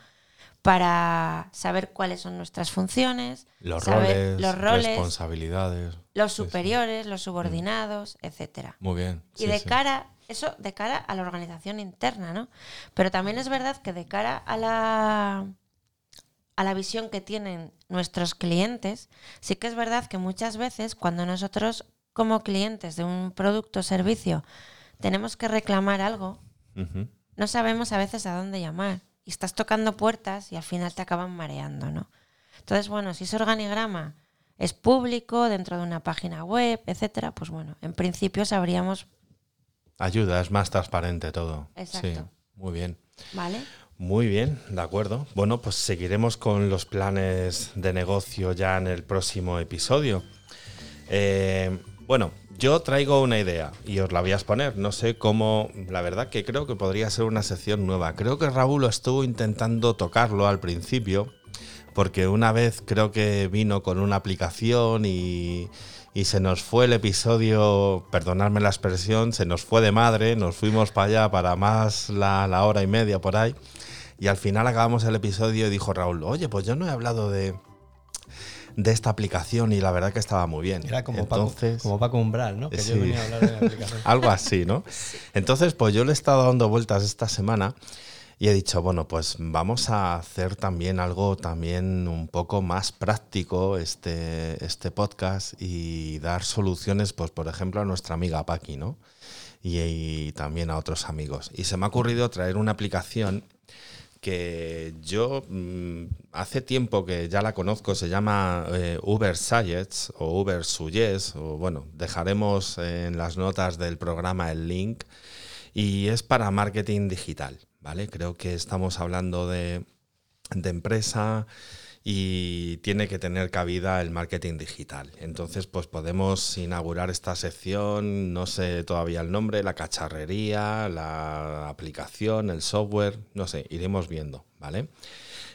S3: para saber cuáles son nuestras funciones,
S1: los,
S3: saber
S1: roles,
S3: los roles,
S1: responsabilidades,
S3: los superiores, los subordinados, etcétera.
S1: Muy bien.
S3: y de cara, eso de cara a la organización interna, ¿no? Pero también es verdad que de cara a la a la visión que tienen nuestros clientes, sí que es verdad que muchas veces cuando nosotros como clientes de un producto o servicio tenemos que reclamar algo, no sabemos a veces a dónde llamar y estás tocando puertas y al final te acaban mareando, ¿no? Entonces, bueno, si ese organigrama es público dentro de una página web, etcétera, pues bueno, en principio sabríamos.
S1: Ayuda, es más transparente todo.
S3: Exacto. Sí,
S1: muy bien.
S3: Vale.
S1: Muy bien, de acuerdo. Bueno, pues seguiremos con los planes de negocio ya en el próximo episodio. Eh, bueno, yo traigo una idea y os la voy a exponer. No sé cómo, la verdad que creo que podría ser una sección nueva. Creo que Raúl estuvo intentando tocarlo al principio, porque una vez creo que vino con una aplicación y, y se nos fue el episodio, perdonadme la expresión, se nos fue de madre, nos fuimos para allá para más la, la hora y media por ahí. Y al final acabamos el episodio y dijo Raúl, oye, pues yo no he hablado de, de esta aplicación y la verdad que estaba muy bien.
S2: Era como,
S1: Entonces,
S2: Paco, como Paco Umbral, ¿no? Que
S1: Sí.
S2: yo venía a hablar de la aplicación.
S1: algo así, ¿no? Entonces, pues yo le he estado dando vueltas esta semana y he dicho, bueno, pues vamos a hacer también algo también un poco más práctico este, este podcast y dar soluciones, pues por ejemplo, a nuestra amiga Paqui, ¿no? Y, también a otros amigos. Y se me ha ocurrido traer una aplicación que yo mm, hace tiempo que ya la conozco, se llama eh, Uber Science o Uber Suggest, o bueno, dejaremos en las notas del programa el link, y es para marketing digital, ¿vale? Creo que estamos hablando de, de empresa y tiene que tener cabida el marketing digital. Entonces, pues podemos inaugurar esta sección, no sé todavía el nombre, la cacharrería, la aplicación, el software, no sé, iremos viendo, ¿vale?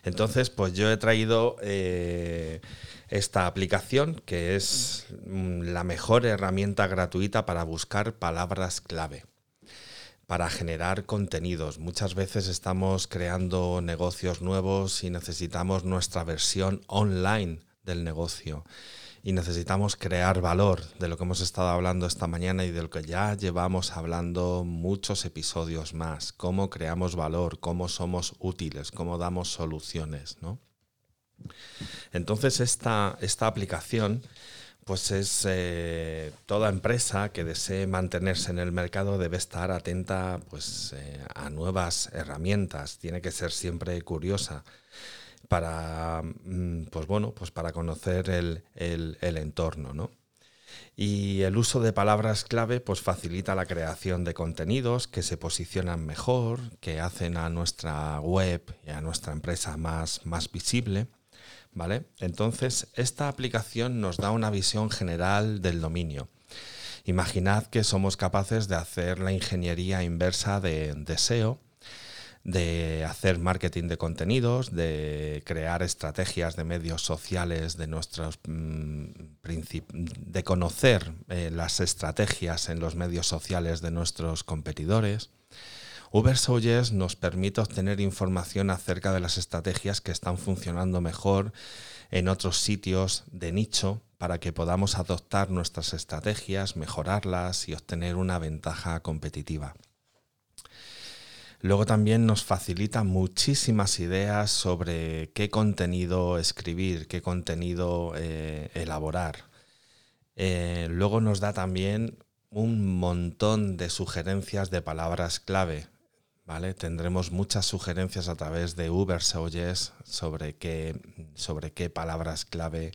S1: Entonces, pues yo he traído eh, esta aplicación que es mm, la mejor herramienta gratuita para buscar palabras clave para generar contenidos. Muchas veces estamos creando negocios nuevos y necesitamos nuestra versión online del negocio. Y necesitamos crear valor de lo que hemos estado hablando esta mañana y de lo que ya llevamos hablando muchos episodios más. Cómo creamos valor, cómo somos útiles, cómo damos soluciones. ¿no? Entonces esta, esta aplicación pues es eh, toda empresa que desee mantenerse en el mercado debe estar atenta pues, eh, a nuevas herramientas, tiene que ser siempre curiosa para, mm, pues bueno, pues para conocer el, el- el entorno, ¿no? Y el uso de palabras clave pues facilita la creación de contenidos que se posicionan mejor, que hacen a nuestra web y a nuestra empresa más, más visible. ¿Vale? Entonces, esta aplicación nos da una visión general del dominio. Imaginad que somos capaces de hacer la ingeniería inversa de, de SEO, de hacer marketing de contenidos, de crear estrategias de medios sociales, de nuestros mm, de conocer eh, las estrategias en los medios sociales de nuestros competidores. Uber nos permite obtener información acerca de las estrategias que están funcionando mejor en otros sitios de nicho para que podamos adoptar nuestras estrategias, mejorarlas y obtener una ventaja competitiva. Luego también nos facilita muchísimas ideas sobre qué contenido escribir, qué contenido eh, elaborar. Eh, luego nos da también un montón de sugerencias de palabras clave. ¿Vale? Tendremos muchas sugerencias a través de Uber Suggest sobre qué, sobre qué palabras clave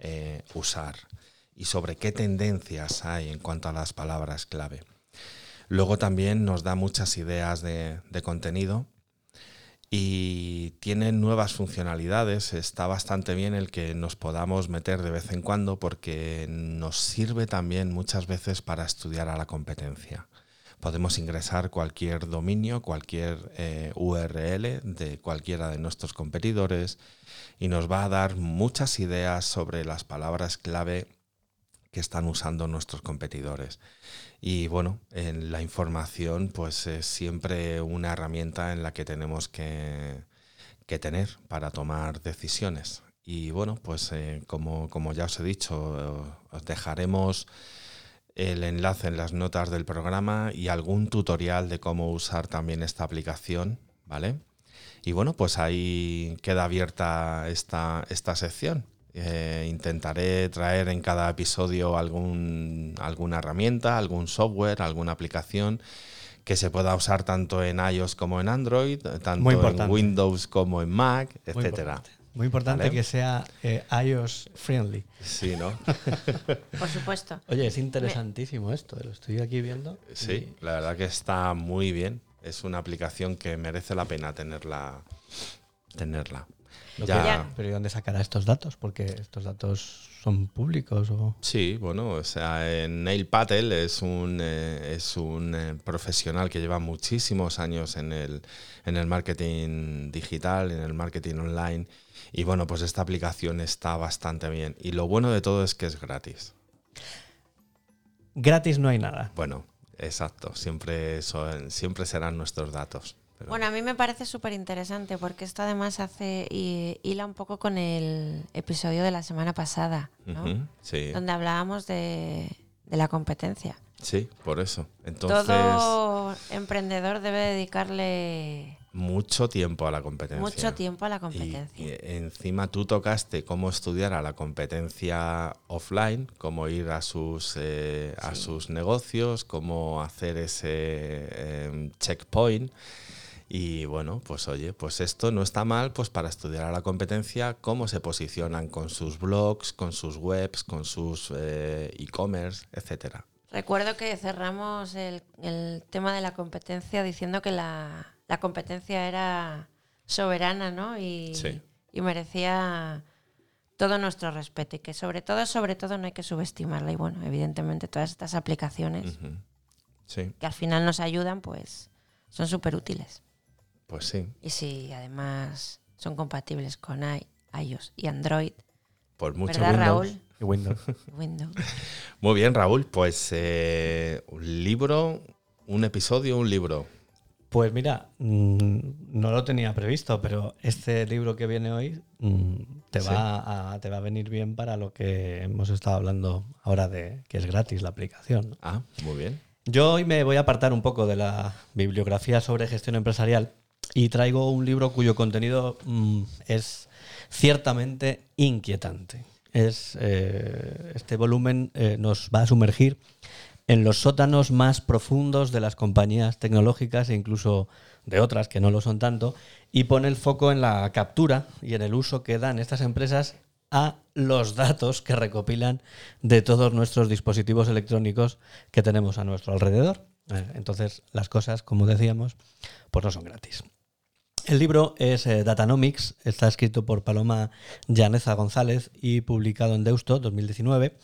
S1: eh, usar y sobre qué tendencias hay en cuanto a las palabras clave. Luego también nos da muchas ideas de, de contenido y tiene nuevas funcionalidades. Está bastante bien el que nos podamos meter de vez en cuando porque nos sirve también muchas veces para estudiar a la competencia. Podemos ingresar cualquier dominio, cualquier eh, URL de cualquiera de nuestros competidores y nos va a dar muchas ideas sobre las palabras clave que están usando nuestros competidores. Y bueno, en la información pues es siempre una herramienta en la que tenemos que, que tener para tomar decisiones. Y bueno, pues eh, como, como ya os he dicho, eh, os dejaremos el enlace en las notas del programa y algún tutorial de cómo usar también esta aplicación, ¿vale? Y bueno, pues ahí queda abierta esta, esta sección. Eh, intentaré traer en cada episodio algún, alguna herramienta, algún software, alguna aplicación que se pueda usar tanto en iOS como en Android, tanto en. Windows como en Mac, etcétera.
S2: Muy importante
S1: Vale.
S2: que sea eh, iOS friendly.
S1: Sí, ¿no?
S3: Por supuesto.
S2: Oye, es interesantísimo esto, lo estoy aquí viendo.
S1: Sí, la verdad que está muy bien. Es una aplicación que merece la pena tenerla. tenerla.
S2: Lo
S1: Ya-
S2: que-
S3: Ya.
S2: Pero ¿y dónde sacará estos datos? Porque estos datos son públicos o...
S1: Sí, bueno, o sea, eh, Neil Patel es un, eh, es un eh, profesional que lleva muchísimos años en el, en el marketing digital, en el marketing online. Y bueno, pues esta aplicación está bastante bien. Y lo bueno de todo es que es gratis.
S2: Gratis no hay nada.
S1: Bueno, exacto. Siempre, son, siempre serán nuestros datos. pero-
S3: Bueno, a mí me parece súper interesante porque esto además hace y hila un poco con el episodio de la semana pasada, ¿no?
S1: Sí,
S3: donde hablábamos de, de la competencia.
S1: sí, por eso. Entonces,
S3: Todo emprendedor debe dedicarle
S1: mucho tiempo a la competencia.
S3: mucho tiempo a la competencia.
S1: y encima tú tocaste cómo estudiar a la competencia offline, cómo ir a sus, eh, a sus negocios, cómo hacer ese em, checkpoint. Y bueno, pues oye, pues esto no está mal pues para estudiar a la competencia cómo se posicionan con sus blogs, con sus webs, con sus eh, e-commerce, etcétera.
S3: Recuerdo que cerramos el, el tema de la competencia diciendo que la, la competencia era soberana, ¿no? Y,
S1: Sí.
S3: y merecía todo nuestro respeto y que sobre todo, sobre todo no hay que subestimarla. Y bueno, evidentemente todas estas aplicaciones.
S1: Sí,
S3: que al final nos ayudan, pues son súper útiles.
S1: pues sí.
S3: Y si además son compatibles con i- iOS y Android,
S1: Por mucho
S3: ¿verdad,
S1: Windows.
S3: Raúl?
S2: Y Windows.
S3: Windows.
S1: Muy bien, Raúl. Pues eh, un libro, un episodio, un libro.
S2: Pues mira, mm, no lo tenía previsto, pero este libro que viene hoy mm, te,
S1: Sí.
S2: va a, te va a venir bien para lo que hemos estado hablando ahora de que es gratis la aplicación.
S1: Ah, muy bien.
S2: Yo hoy me voy a apartar un poco de la bibliografía sobre gestión empresarial y traigo un libro cuyo contenido mm, es ciertamente inquietante. Es, eh, este volumen eh, nos va a sumergir en los sótanos más profundos de las compañías tecnológicas e incluso de otras que no lo son tanto, y pone el foco en la captura y en el uso que dan estas empresas a los datos que recopilan de todos nuestros dispositivos electrónicos que tenemos a nuestro alrededor. Entonces, las cosas, como decíamos, pues no son gratis. El libro es eh, Datanomics, está escrito por Paloma Llaneza González y publicado en Deusto 2019.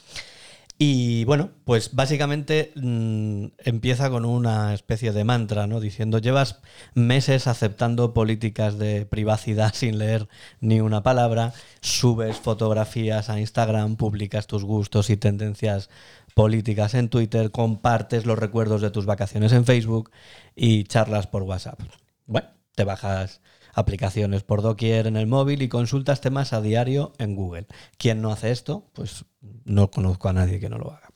S2: Y bueno, pues básicamente mm, empieza con una especie de mantra, ¿no? Diciendo, llevas meses aceptando políticas de privacidad sin leer ni una palabra, subes fotografías a Instagram, publicas tus gustos y tendencias políticas en Twitter, compartes los recuerdos de tus vacaciones en Facebook y charlas por WhatsApp. Bueno, te bajas aplicaciones por doquier en el móvil y consultas temas a diario en Google. ¿Quién no hace esto? Pues no conozco a nadie que no lo haga.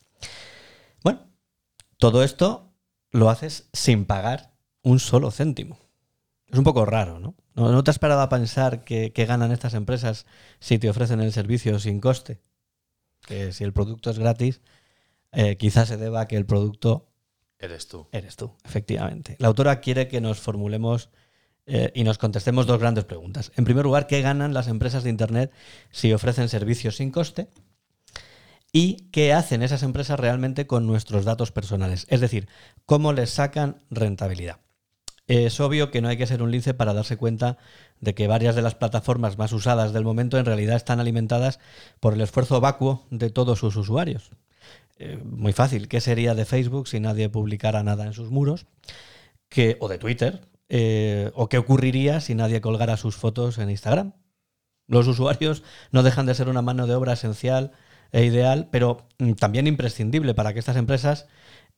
S2: Bueno, todo esto lo haces sin pagar un solo céntimo. Es un poco raro, ¿no? ¿No, no te has parado a pensar que, que ganan estas empresas si te ofrecen el servicio sin coste? Que si el producto es gratis, eh, quizás se deba a que el producto
S1: Eres tú.
S2: Eres tú, efectivamente. La autora quiere que nos formulemos eh, y nos contestemos dos grandes preguntas. En primer lugar, ¿qué ganan las empresas de Internet si ofrecen servicios sin coste? ¿Y qué hacen esas empresas realmente con nuestros datos personales? Es decir, ¿cómo les sacan rentabilidad? Es obvio que no hay que ser un lince para darse cuenta de que varias de las plataformas más usadas del momento en realidad están alimentadas por el esfuerzo vacuo de todos sus usuarios. Eh, muy fácil, ¿qué sería de Facebook si nadie publicara nada en sus muros? ¿Qué, o de Twitter, eh, o qué ocurriría si nadie colgara sus fotos en Instagram. Los usuarios no dejan de ser una mano de obra esencial e ideal, pero mm, también imprescindible para que estas empresas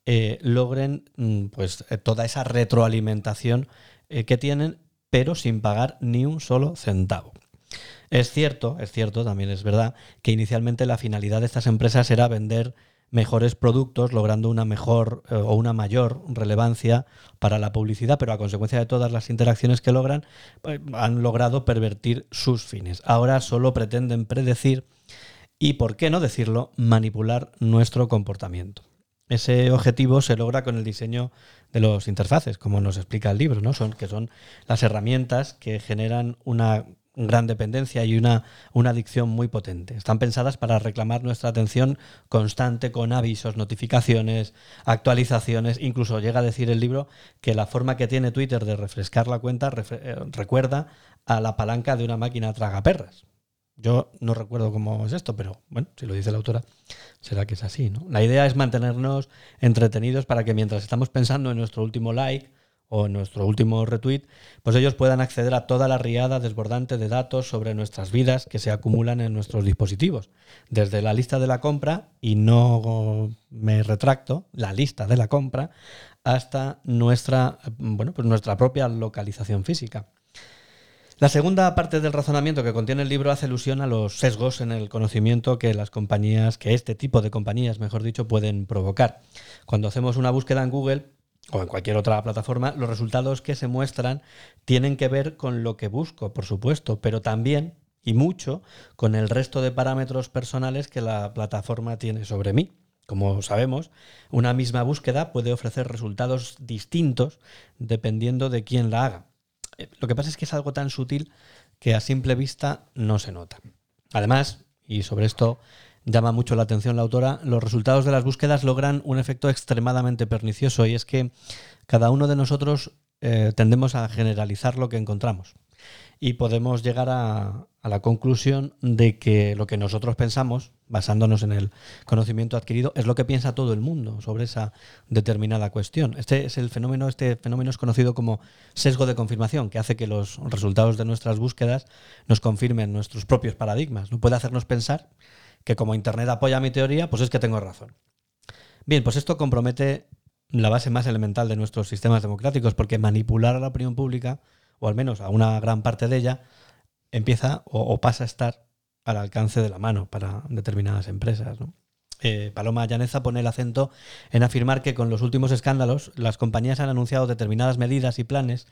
S2: eh, logren mm, pues, eh, toda esa retroalimentación que tienen, pero sin pagar ni un solo centavo. Es cierto, es cierto, también es verdad, que inicialmente la finalidad de estas empresas era vender mejores productos, logrando una mejor eh, o una mayor relevancia para la publicidad, pero a consecuencia de todas las interacciones que logran, eh, han logrado pervertir sus fines. Ahora solo pretenden predecir y, por qué no decirlo, manipular nuestro comportamiento. Ese objetivo se logra con el diseño de los interfaces, como nos explica el libro, ¿no? Son, que son las herramientas que generan una gran dependencia y una, una adicción muy potente. Están pensadas para reclamar nuestra atención constante con avisos, notificaciones, actualizaciones. Incluso llega a decir el libro que la forma que tiene Twitter de refrescar la cuenta eh, recuerda a la palanca de una máquina tragaperras. Yo no recuerdo cómo es esto, pero bueno, si lo dice la autora, será que es así, ¿no? La idea es mantenernos entretenidos para que mientras estamos pensando en nuestro último like o en nuestro último retweet, pues ellos puedan acceder a toda la riada desbordante de datos sobre nuestras vidas que se acumulan en nuestros dispositivos. Desde la lista de la compra, y no me retracto, la lista de la compra, hasta nuestra, bueno, pues nuestra propia localización física. La segunda parte del razonamiento que contiene el libro hace alusión a los sesgos en el conocimiento que las compañías, que este tipo de compañías, mejor dicho, pueden provocar. Cuando hacemos una búsqueda en Google, o en cualquier otra plataforma, los resultados que se muestran tienen que ver con lo que busco, por supuesto, pero también y mucho con el resto de parámetros personales que la plataforma tiene sobre mí. Como sabemos, una misma búsqueda puede ofrecer resultados distintos dependiendo de quién la haga. Eh, lo que pasa es que es algo tan sutil que a simple vista no se nota. Además, y sobre esto llama mucho la atención la autora, los resultados de las búsquedas logran un efecto extremadamente pernicioso y es que cada uno de nosotros eh, tendemos a generalizar lo que encontramos y podemos llegar a, la conclusión de que lo que nosotros pensamos, basándonos en el conocimiento adquirido, es lo que piensa todo el mundo sobre esa determinada cuestión. Este es el fenómeno, este fenómeno es conocido como sesgo de confirmación, que hace que los resultados de nuestras búsquedas nos confirmen nuestros propios paradigmas. No puede hacernos pensar que como Internet apoya mi teoría, pues es que tengo razón. Bien, pues esto compromete la base más elemental de nuestros sistemas democráticos, porque manipular a la opinión pública o al menos a una gran parte de ella, empieza o, pasa a estar al alcance de la mano para determinadas empresas. Eh, Paloma Llaneza pone el acento en afirmar que con los últimos escándalos las compañías han anunciado determinadas medidas y planes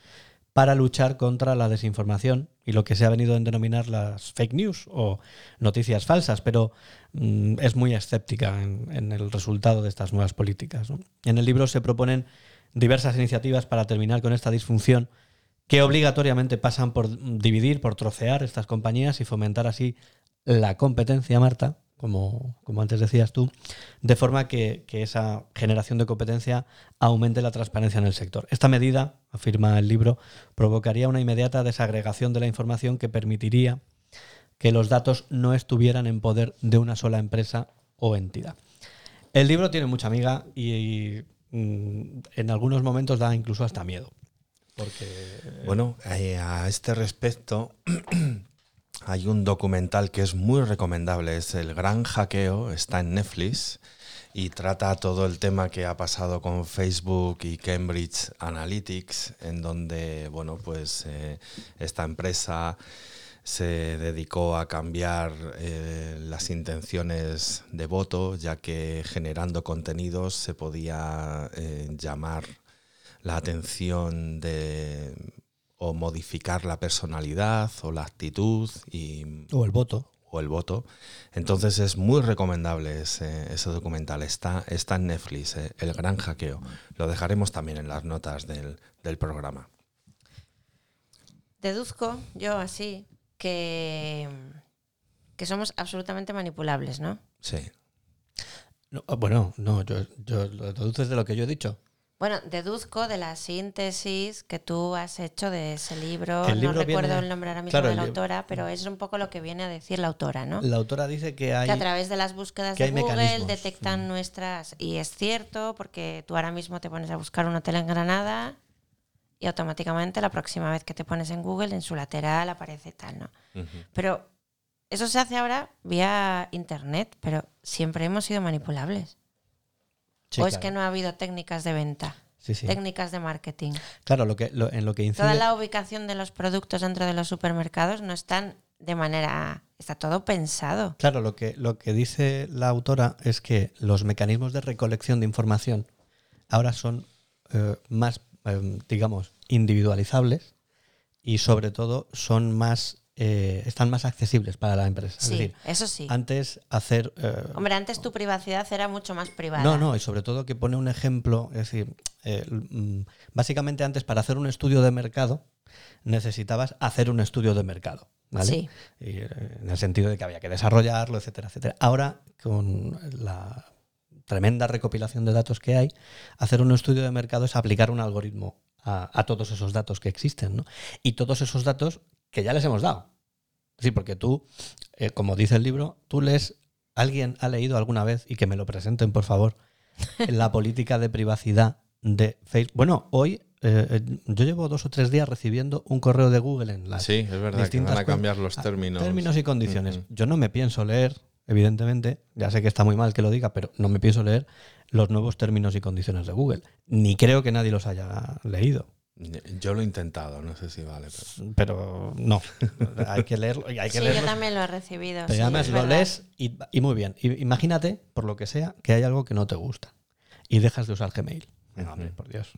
S2: para luchar contra la desinformación y lo que se ha venido a denominar las fake news o noticias falsas, pero mm, es muy escéptica en, el resultado de estas nuevas políticas. En el libro se proponen diversas iniciativas para terminar con esta disfunción que obligatoriamente pasan por dividir, por trocear estas compañías y fomentar así la competencia, Marta, como, como antes decías tú, de forma que, esa generación de competencia aumente la transparencia en el sector. Esta medida, afirma el libro, provocaría una inmediata desagregación de la información que permitiría que los datos no estuvieran en poder de una sola empresa o entidad. El libro tiene mucha amiga y mm, en algunos momentos da incluso hasta miedo.
S1: Eh, bueno, eh, a este respecto hay un documental que es muy recomendable, es El Gran Hackeo, está en Netflix y trata todo el tema que ha pasado con Facebook y Cambridge Analytics, en donde, bueno, pues eh, esta empresa se dedicó a cambiar las intenciones de voto, ya que generando contenidos se podía llamar la atención de o modificar la personalidad o la actitud y
S2: o el voto.
S1: o el voto. Entonces es muy recomendable ese, documental. Está, está en Netflix eh, el gran hackeo. Lo dejaremos también en las notas del, programa.
S3: Deduzco yo así que que somos absolutamente manipulables no
S2: sí. Bueno no yo, yo lo deduces de lo que yo he dicho
S3: bueno, deduzco de la síntesis que tú has hecho de ese libro, no recuerdo el nombre ahora mismo de la autora, pero es un poco lo que viene a decir la autora, ¿no?
S2: La autora dice que hay...
S3: Que a través de las búsquedas de Google detectan mm. nuestras... Y es cierto, porque tú ahora mismo te pones a buscar un hotel en Granada y automáticamente la próxima vez que te pones en Google, en su lateral aparece tal, ¿no? Pero eso se hace ahora vía Internet, pero siempre hemos sido manipulables o es que no ha habido técnicas de venta. Técnicas de marketing.
S2: Claro, lo que, en lo que incide...
S3: Toda la ubicación de los productos dentro de los supermercados no están de manera... Está todo pensado.
S2: Claro, lo que, lo que dice la autora es que los mecanismos de recolección de información ahora son eh, más, eh, digamos, individualizables y sobre todo son más eh, están más accesibles para la empresa.
S3: Sí, eso sí.
S2: Antes hacer...
S3: Eh, Hombre, antes tu privacidad era mucho más privada.
S2: No, no, y sobre todo que pone un ejemplo, es decir, eh, mm, básicamente antes para hacer un estudio de mercado necesitabas hacer un estudio de mercado. ¿vale? Sí. en el sentido de que había que desarrollarlo, etcétera, etcétera. Ahora, con la tremenda recopilación de datos que hay, hacer un estudio de mercado es aplicar un algoritmo a, a, todos esos datos que existen. ¿no? Y todos esos datos que ya les hemos dado. Sí, porque tú, eh, como dice el libro, tú lees, alguien ha leído alguna vez, y que me lo presenten, por favor, la política de privacidad de Facebook. Bueno, hoy eh, eh, yo llevo dos o tres días recibiendo un correo de Google en las
S1: Sí, es verdad que
S2: distintas
S1: van a cambiar los términos.
S2: términos y condiciones. Yo no me pienso leer, evidentemente, ya sé que está muy mal que lo diga, pero no me pienso leer los nuevos términos y condiciones de Google. Ni creo que nadie los haya leído.
S1: Yo lo he intentado, no sé si vale. pero-
S2: Pero no, hay que leerlo. Hay que
S3: Sí, yo
S2: leerlos.
S3: también lo he recibido.
S2: Pero
S3: sí,
S2: además
S3: es
S2: lo lees y, y muy bien. Imagínate, por lo que sea, que hay algo que no te gusta y dejas de usar Gmail. Venga, hombre,
S1: Ujú.
S2: por Dios.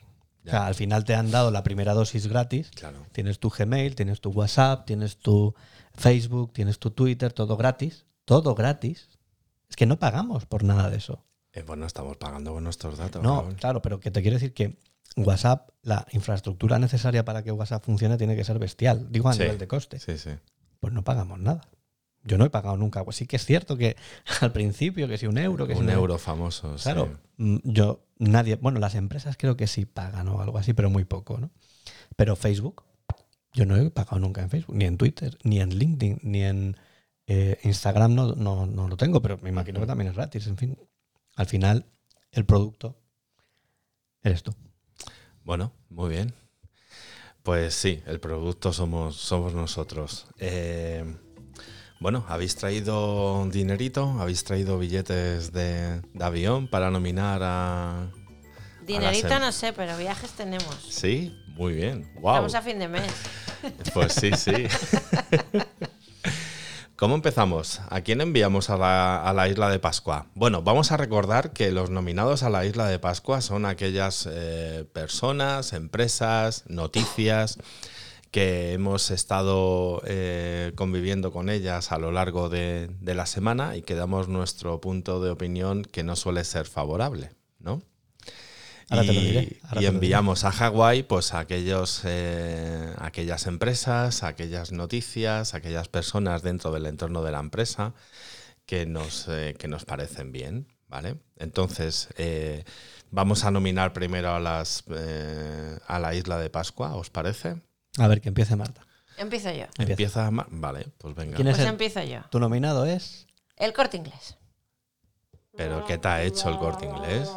S2: O sea, al final te han dado la primera dosis gratis.
S1: Claro.
S2: Tienes tu Gmail, tienes tu WhatsApp, tienes tu Facebook, tienes tu Twitter, todo gratis. Todo gratis. Es que no pagamos por nada de eso.
S1: Eh, bueno, estamos pagando con nuestros datos.
S2: No, claro, pero que te quiero decir que WhatsApp, la infraestructura necesaria para que WhatsApp funcione tiene que ser bestial. Digo a
S1: Sí.
S2: nivel de coste.
S1: Sí, sí.
S2: Pues no pagamos nada. Yo no he pagado nunca. Pues sí que es cierto que al principio, que si un euro, que si
S1: Un euro famoso.
S2: Claro, mm, yo, nadie, bueno, las empresas creo que sí pagan o algo así, pero muy poco, ¿no? Pero Facebook, yo no he pagado nunca en Facebook, ni en Twitter, ni en LinkedIn, ni en eh, Instagram no, no, no lo tengo, pero me imagino que también es gratis, en fin. Al final, el producto eres tú.
S1: Bueno, muy bien. Pues sí, el producto somos, somos nosotros. Eh, bueno, ¿habéis traído dinerito? ¿Habéis traído billetes de, de avión para nominar a...
S3: Dinerito
S1: a
S3: no sé, pero viajes tenemos.
S1: Sí, muy bien. Wow.
S3: Estamos a fin de mes.
S1: Pues sí, sí. ¿Cómo empezamos? ¿A quién enviamos a la, isla de Pascua? Bueno, vamos a recordar que los nominados a la isla de Pascua son aquellas eh, personas, empresas, noticias que hemos estado eh, conviviendo con ellas a lo largo de, de la semana y que damos nuestro punto de opinión que no suele ser favorable, ¿no?
S2: Ahora te lo
S1: y,
S2: diré, ahora
S1: y
S2: te lo diré.
S1: enviamos a Hawái pues a aquellos, eh, aquellas empresas, aquellas noticias, aquellas personas dentro del entorno de la empresa que nos, eh, que nos parecen bien, ¿vale? Entonces, eh, vamos a nominar primero a, las, eh, a la isla de Pascua, ¿os parece?
S2: A ver, que empiece Marta.
S3: Empiezo yo.
S2: Empieza.
S1: Empieza... Ma- Vale, pues venga.
S2: ¿Quién es
S3: Pues
S2: el-
S3: empiezo yo.
S2: Tu nominado es...
S3: El corte inglés.
S1: ¿Pero qué te ha hecho el corte inglés?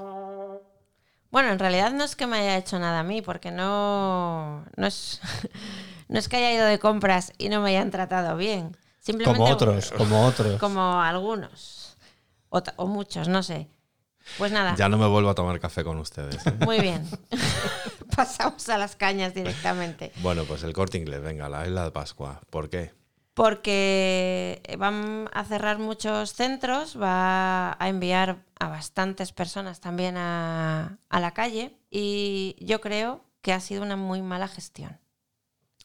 S3: Bueno, en realidad no es que me haya hecho nada a mí, porque no, no, es, no es que haya ido de compras y no me hayan tratado bien. Simplemente
S2: Como otros, como otros.
S3: Como algunos. O, muchos, no sé. Pues nada,
S1: Ya no me vuelvo a tomar café con ustedes. ¿eh?
S3: muy bien. Pasamos a las cañas directamente.
S1: bueno, pues el corte inglés, venga, la isla de Pascua. ¿Por qué?
S3: Porque van a cerrar muchos centros, va a enviar a bastantes personas también a, a la calle y yo creo que ha sido una muy mala gestión.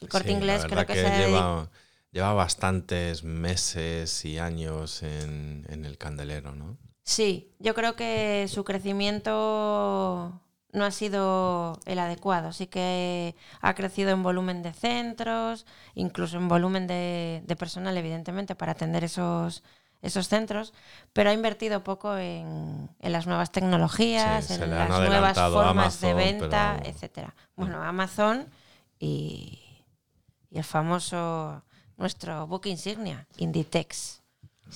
S3: El corte
S1: Sí,
S3: inglés creo que, se ha dedi-
S1: lleva, lleva bastantes meses y años en, en el candelero, ¿no?
S3: Sí, yo creo que su crecimiento no ha sido el adecuado. Sí que ha crecido en volumen de centros, incluso en volumen de, de personal, evidentemente, para atender esos, esos centros, pero ha invertido poco en, en las nuevas tecnologías,
S1: Sí,
S3: en las nuevas formas de venta,
S1: pero-
S3: etcétera. Bueno, Amazon y, y el famoso, nuestro book insignia, Inditex.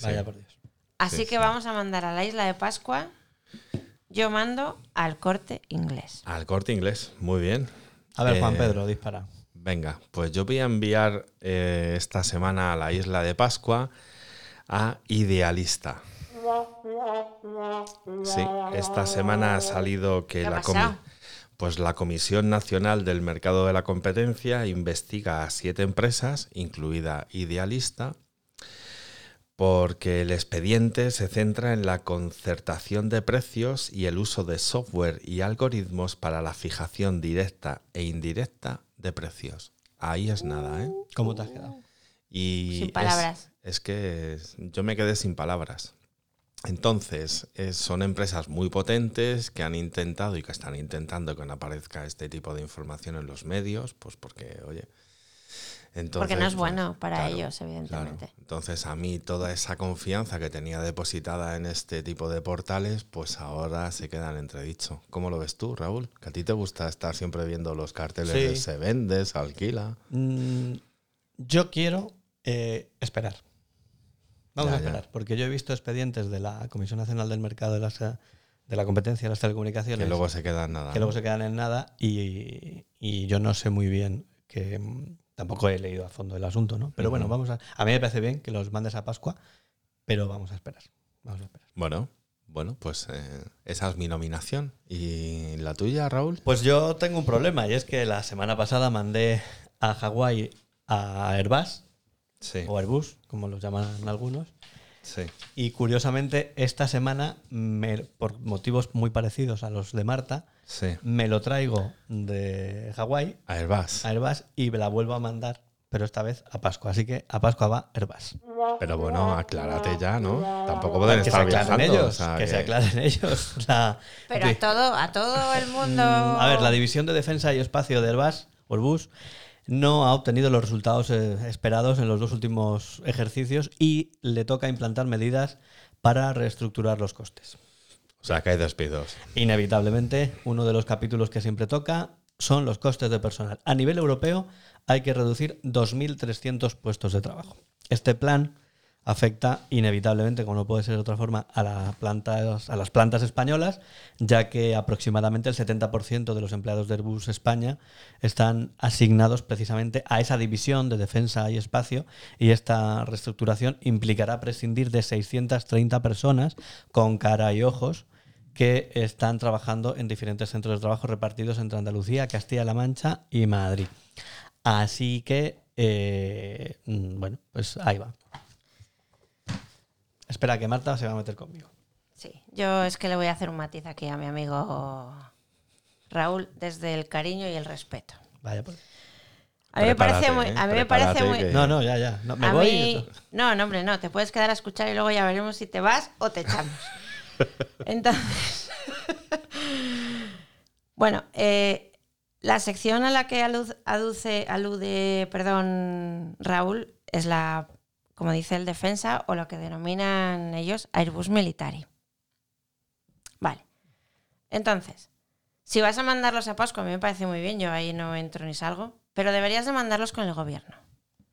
S2: Vaya por Dios.
S3: Así
S1: Sí,
S3: que
S1: sí.
S3: vamos a mandar a la isla de Pascua. Yo mando al corte inglés.
S1: Al corte inglés, muy bien.
S2: A ver, Juan
S1: Eh,
S2: Pedro, dispara.
S1: Venga, pues yo voy a enviar eh, esta semana a la isla de Pascua a Idealista. Sí, esta semana ha salido que pues la Comisión Nacional del Mercado de la Competencia investiga a siete empresas, incluida Idealista, porque el expediente se centra en la concertación de precios y el uso de software y algoritmos para la fijación directa e indirecta de precios. Ahí es nada, ¿eh?
S2: ¿Cómo te has quedado?
S1: Y
S3: Sin
S1: es-
S3: palabras.
S1: Es, que yo me quedé sin palabras. Entonces, es- son empresas muy potentes que han intentado y que están intentando que no aparezca este tipo de información en los medios, pues porque, oye. Entonces,
S3: Porque no es
S1: pues,
S3: bueno para
S1: claro,
S3: ellos,
S1: Claro.
S3: evidentemente.
S1: Entonces a mí toda esa confianza que tenía depositada en este tipo de portales, pues ahora se queda en entredicho. ¿Cómo lo ves tú, Raúl? Que a ti te gusta estar siempre viendo los carteles
S2: Sí.
S1: de se vende, se alquila.
S2: Mm, yo quiero eh, esperar. Vamos
S1: Ya,
S2: a
S1: ya.
S2: esperar, porque yo he visto expedientes de la Comisión Nacional del Mercado de las, eh, de la competencia de las telecomunicaciones
S1: Que luego se queda en nada.
S2: que
S1: ¿no?
S2: luego se quedan en nada y, y yo no sé muy bien que mm, tampoco he leído a fondo el asunto, ¿no? Pero bueno, vamos a. A mí me parece bien que los mandes a Pascua, pero vamos a esperar. Vamos a esperar.
S1: Bueno, bueno, pues eh, esa es mi nominación. ¿Y la tuya, Raúl?
S2: Pues yo tengo un problema y es que la semana pasada mandé a Hawái a Airbus
S1: Sí,
S2: o Airbus, como los llaman algunos.
S1: sí.
S2: Y curiosamente, esta semana, me- por motivos muy parecidos a los de Marta,
S1: Sí.
S2: me lo traigo de Hawái
S1: Airbus.
S2: a Airbus y me la vuelvo a mandar, pero esta vez a Pascua. Así que a Pascua va Airbus.
S1: Pero bueno, aclárate ya, ¿no? Tampoco pueden
S2: que se
S1: estar
S2: aclaren
S1: viajando.
S2: ellos.
S1: o sea,
S2: que, se aclaren ellos. La-
S3: Pero a todo, a todo el mundo.
S2: Mm, A ver, la división de defensa y espacio de Airbus, o Airbus, no ha obtenido los resultados eh, esperados en los dos últimos ejercicios y le toca implantar medidas para reestructurar los costes.
S1: O sea, hay despidos.
S2: Inevitablemente, uno de los capítulos que siempre toca son los costes de personal. A nivel europeo hay que reducir 2.300 puestos de trabajo. Este plan afecta inevitablemente, como no puede ser de otra forma, a, las plantas, a las plantas españolas, ya que aproximadamente el 70% de los empleados de Airbus España están asignados precisamente a esa división de defensa y espacio y esta reestructuración implicará prescindir de 630 personas con cara y ojos que están trabajando en diferentes centros de trabajo repartidos entre Andalucía, Castilla-La Mancha y Madrid. Así que, eh, mm, bueno, pues ahí va. Espera, que Marta se va a meter conmigo.
S3: Sí, yo es que le voy a hacer un matiz aquí a mi amigo Raúl desde el cariño y el respeto.
S2: Vaya, pues.
S3: A mí me parece muy,
S1: ¿eh?
S3: a mí me parece muy,
S1: que-
S2: No, no, ya, ya. No, me
S3: a
S2: voy.
S3: mí- no, no, hombre, no, te puedes quedar a escuchar y luego ya veremos si te vas o te echamos. Entonces, bueno, eh, la sección a la que aduce, alude, perdón, Raúl, es la, como dice el defensa, o lo que denominan ellos Airbus Military. Vale. Entonces, si vas a mandarlos a Pascua, a mí me parece muy bien, yo ahí no entro ni salgo, pero deberías de mandarlos con el gobierno.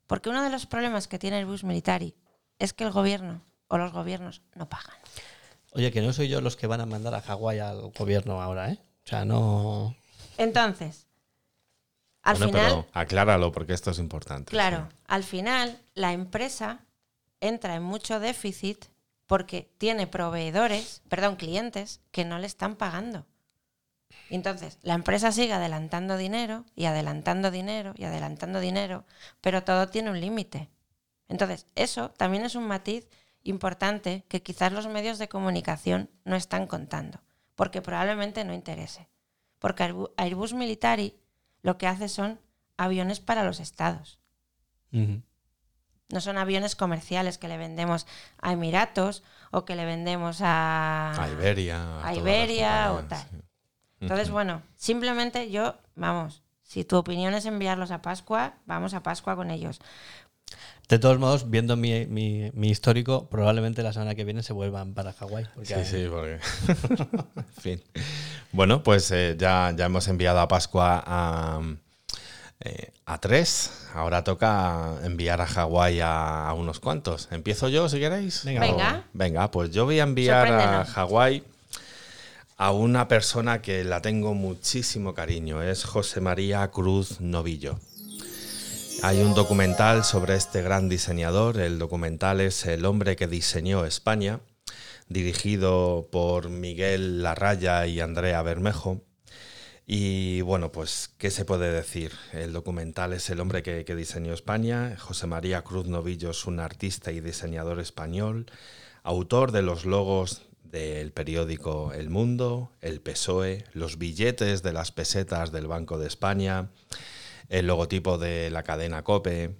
S3: Porque uno de los problemas que tiene Airbus Military es que el gobierno o los gobiernos no pagan.
S2: Oye, que no soy yo los que van a mandar a Hawái al gobierno ahora, ¿eh? O sea, no.
S3: Entonces, al
S1: Bueno,
S3: final,
S1: pero acláralo porque esto es importante.
S3: claro,
S1: sí.
S3: al final la empresa entra en mucho déficit porque tiene proveedores, perdón, clientes que no le están pagando. Entonces, la empresa sigue adelantando dinero y adelantando dinero y adelantando dinero, pero todo tiene un límite. Entonces, eso también es un matiz importante que quizás los medios de comunicación no están contando, porque probablemente no interese. Porque Airbu- Airbus Military lo que hace son aviones para los estados. No son aviones comerciales que le vendemos a Emiratos o que le vendemos a,
S1: A Iberia.
S3: a Iberia o tal.
S1: sí.
S3: Entonces, bueno, simplemente yo, vamos, si tu opinión es enviarlos a Pascua, vamos a Pascua con ellos.
S2: De todos modos, viendo mi, mi- mi histórico, probablemente la semana que viene se vuelvan para Hawái.
S1: Sí, sí, porque. en fin. Bueno, pues eh, ya, ya hemos enviado a Pascua a, eh, a tres. Ahora toca enviar a Hawái a, a unos cuantos. ¿Empiezo yo si queréis?
S2: Venga.
S3: Venga.
S1: Venga, pues yo voy a enviar a. Hawái a una persona que la tengo muchísimo cariño. Es José María Cruz Novillo. Hay un documental sobre este gran diseñador. El documental es El hombre que diseñó España, dirigido por Miguel Larraya y Andrea Bermejo. Y bueno, pues, ¿qué se puede decir? El documental es El hombre que, que diseñó España. José María Cruz Novillo es un artista y diseñador español, autor de los logos del periódico El Mundo, El PSOE, los billetes de las pesetas del Banco de España, el logotipo de la cadena Cope,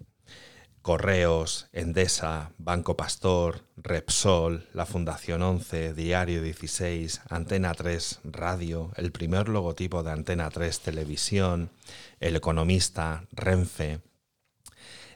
S1: Correos, Endesa, Banco Pastor, Repsol, la Fundación 11, Diario 16, Antena 3 Radio, el primer logotipo de Antena 3 Televisión, El Economista, Renfe,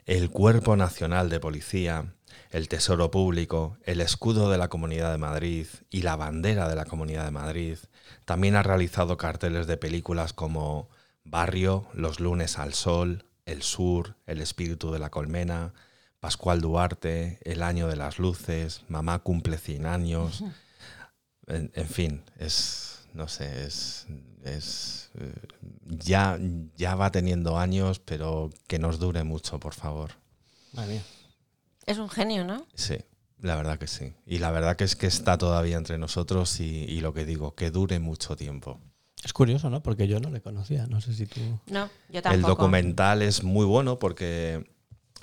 S1: el Cuerpo Nacional de Policía, el Tesoro Público, el escudo de la Comunidad de Madrid y la bandera de la Comunidad de Madrid. También ha realizado carteles de películas como Barrio, Los lunes al sol, El Sur, El espíritu de la colmena, Pascual Duarte, El año de las luces, Mamá cumple 100 años, en, en fin, es, no sé, es, es eh, ya, ya va teniendo años, pero que nos dure mucho, por favor.
S2: Mía.
S3: Es un genio, ¿no?
S1: Sí, la verdad que sí. Y la verdad que es que está todavía entre nosotros y, y lo que digo, que dure mucho tiempo.
S2: Es curioso, ¿no? Porque yo no le conocía. No sé si tú.
S3: No, yo
S1: El
S3: tampoco.
S1: documental es muy bueno porque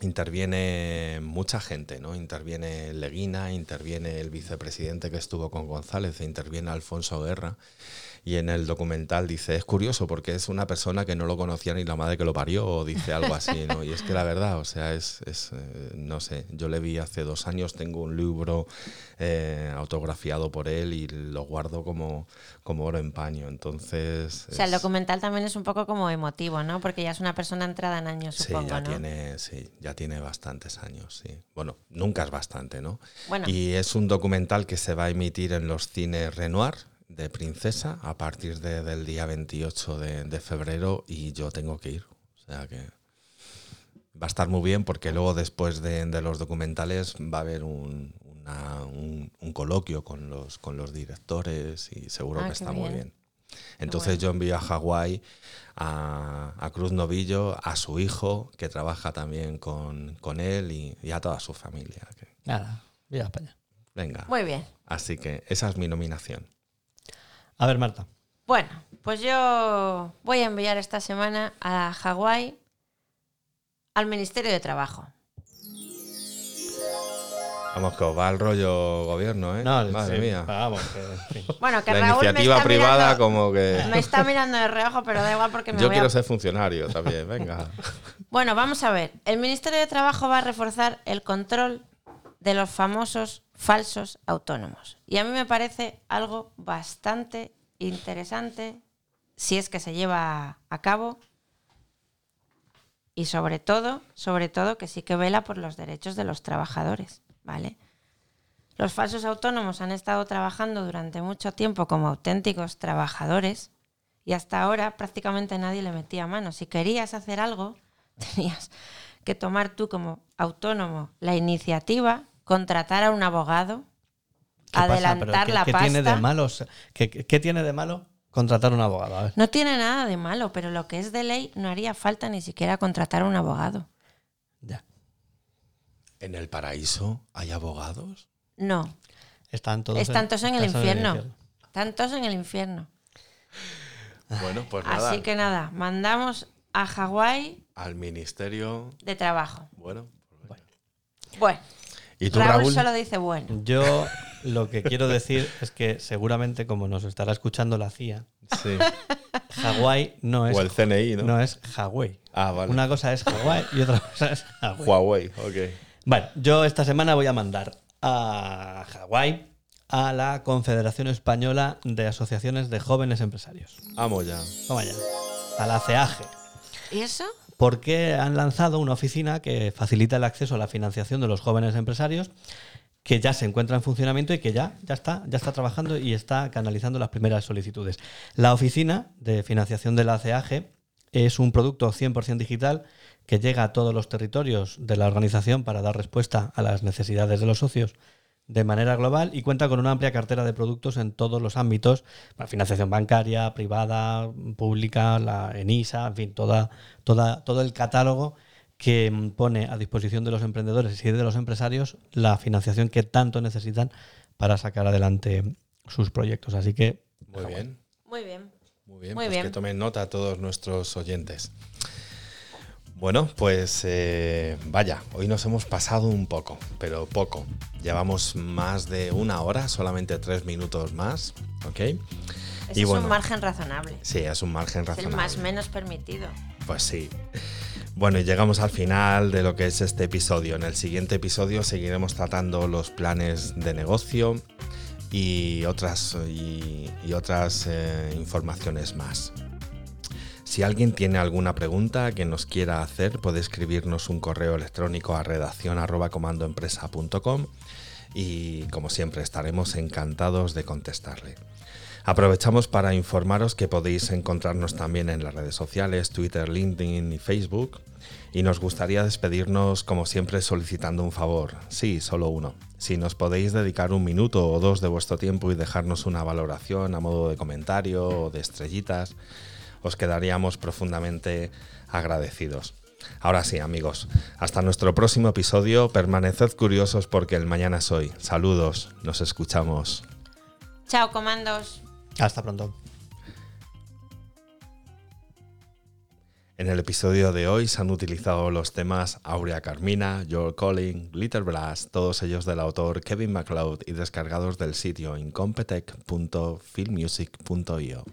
S1: interviene mucha gente, ¿no? Interviene Leguina, interviene el vicepresidente que estuvo con González, e interviene Alfonso Guerra. Y en el documental dice, es curioso porque es una persona que no lo conocía ni la madre que lo parió, o dice algo así, ¿no? Y es que la verdad, o sea, es, es, eh, no sé, yo le vi hace dos años, tengo un libro eh, autografiado por él y lo guardo como, como oro en paño. Entonces...
S3: O sea, el documental también es un poco como emotivo, ¿no? Porque ya es una persona entrada en años,
S1: Sí,
S3: supongo,
S1: ya
S3: ¿no?
S1: tiene, sí, ya tiene bastantes años, sí. Bueno, nunca es bastante, ¿no?
S3: Bueno.
S1: Y es un documental que se va a emitir en los cines Renoir de Princesa a partir de- del día 28 de, de febrero y yo tengo que ir. O sea que va a estar muy bien porque luego después de, de los documentales va a haber un, una- un- un coloquio con los, con los directores y seguro
S3: Ah,
S1: que está muy
S3: bien.
S1: Entonces
S3: bueno.
S1: yo envío a Hawái a, a Cruz Novillo, a su hijo, que trabaja también con, con él y, y a toda su familia.
S2: Nada, para allá.
S1: venga.
S3: Muy bien.
S1: Así que esa es mi nominación.
S2: A ver, Marta.
S3: Bueno, pues yo voy a enviar esta semana a Hawái al Ministerio de Trabajo.
S1: Vamos, que os va el rollo gobierno, ¿eh? Madre
S2: sí,
S1: mía.
S2: Vamos, que, fin.
S3: Bueno, que
S1: La
S3: Raúl me
S1: iniciativa
S3: está
S1: privada
S3: mirando-
S1: como que...
S3: Me está mirando de reojo, pero da igual porque me
S1: Yo
S3: voy
S1: quiero
S3: a...
S1: ser funcionario también, venga.
S3: Bueno, vamos a ver. El Ministerio de Trabajo va a reforzar el control de los famosos falsos autónomos. Y a mí me parece algo bastante interesante si es que se lleva a cabo y sobre todo, sobre todo que sí que vela por los derechos de los trabajadores, ¿vale? Los falsos autónomos han estado trabajando durante mucho tiempo como auténticos trabajadores y hasta ahora prácticamente nadie le metía mano. Si querías hacer algo, tenías que tomar tú como autónomo la iniciativa, contratar a un abogado, adelantar
S2: ¿Pero qué-
S3: la
S2: qué
S3: pasta.
S2: tiene de malo? ¿Qué, tiene de malo contratar un abogado? A ver.
S3: No tiene nada de malo, pero lo que es de ley no haría falta ni siquiera contratar a un abogado.
S2: Ya.
S1: ¿En el paraíso hay abogados?
S3: No,
S2: Están todos,
S3: están todos en el
S2: están
S3: infierno. Están todos en el infierno.
S1: Bueno, pues nada.
S3: Así que nada, mandamos a Hawái
S1: Al ministerio...
S3: de trabajo.
S1: Bueno. pues
S3: Bueno,
S1: ¿Y tú,
S3: Raúl,
S1: Raúl?
S3: solo dice bueno.
S2: Yo lo que quiero decir es que seguramente como nos estará escuchando la CIA,
S1: Sí.
S2: Hawái no es,
S1: O el CNI, ¿no?
S2: no es Hawái.
S1: Ah, vale.
S2: Una cosa es Hawái y otra cosa es Hawái.
S1: Huawei, ok.
S2: Bueno, yo esta semana voy a mandar a Hawái a la Confederación Española de Asociaciones de Jóvenes Empresarios.
S1: Vamos ya.
S2: Toma ya. A la CEAGE.
S3: ¿Y eso?
S2: Porque han lanzado una oficina que facilita el acceso a la financiación de los jóvenes empresarios que ya se encuentra en funcionamiento y que ya, ya está, ya está trabajando y está canalizando las primeras solicitudes. La oficina de financiación de la es un producto 100% digital que llega a todos los territorios de la organización para dar respuesta a las necesidades de los socios de manera global y cuenta con una amplia cartera de productos en todos los ámbitos, la financiación bancaria, privada, pública, la ENISA, en fin, toda, toda, todo el catálogo que mm, pone a disposición de los emprendedores y de los empresarios la financiación que tanto necesitan para sacar adelante sus proyectos. Así que,
S1: Muy bien.
S3: Muy bien.
S1: Muy bien.
S3: Muy
S1: pues
S3: bien.
S1: que tomen nota a todos nuestros oyentes. Bueno, pues eh, vaya, hoy nos hemos pasado un poco, pero poco. Llevamos más de una hora, solamente tres minutos más, ¿ok? Y
S3: es
S1: bueno.
S3: un margen razonable.
S1: Sí, es un margen
S3: Es el
S1: razonable.
S3: más menos permitido.
S1: Pues sí. Bueno, y llegamos al final de lo que es este episodio. En el siguiente episodio seguiremos tratando los planes de negocio y otras, y, y otras eh, informaciones más. Si alguien tiene alguna pregunta que nos quiera hacer, puede escribirnos un correo electrónico a redacción y como siempre estaremos encantados de contestarle. Aprovechamos para informaros que podéis encontrarnos también en las redes sociales, Twitter, LinkedIn y Facebook. Y nos gustaría despedirnos, como siempre, solicitando un favor. Sí, solo uno. Si nos podéis dedicar un minuto o dos de vuestro tiempo y dejarnos una valoración a modo de comentario o de estrellitas, os quedaríamos profundamente agradecidos. Ahora sí, amigos, hasta nuestro próximo episodio, permaneced curiosos porque el mañana es hoy. Saludos, nos escuchamos.
S3: Chao, comandos.
S2: Hasta pronto.
S1: En el episodio de hoy se han utilizado los temas Aurea Carmina, Your Calling, Glitter Blast, todos ellos del autor Kevin MacLeod y descargados del sitio incompetech.filmmusic.io.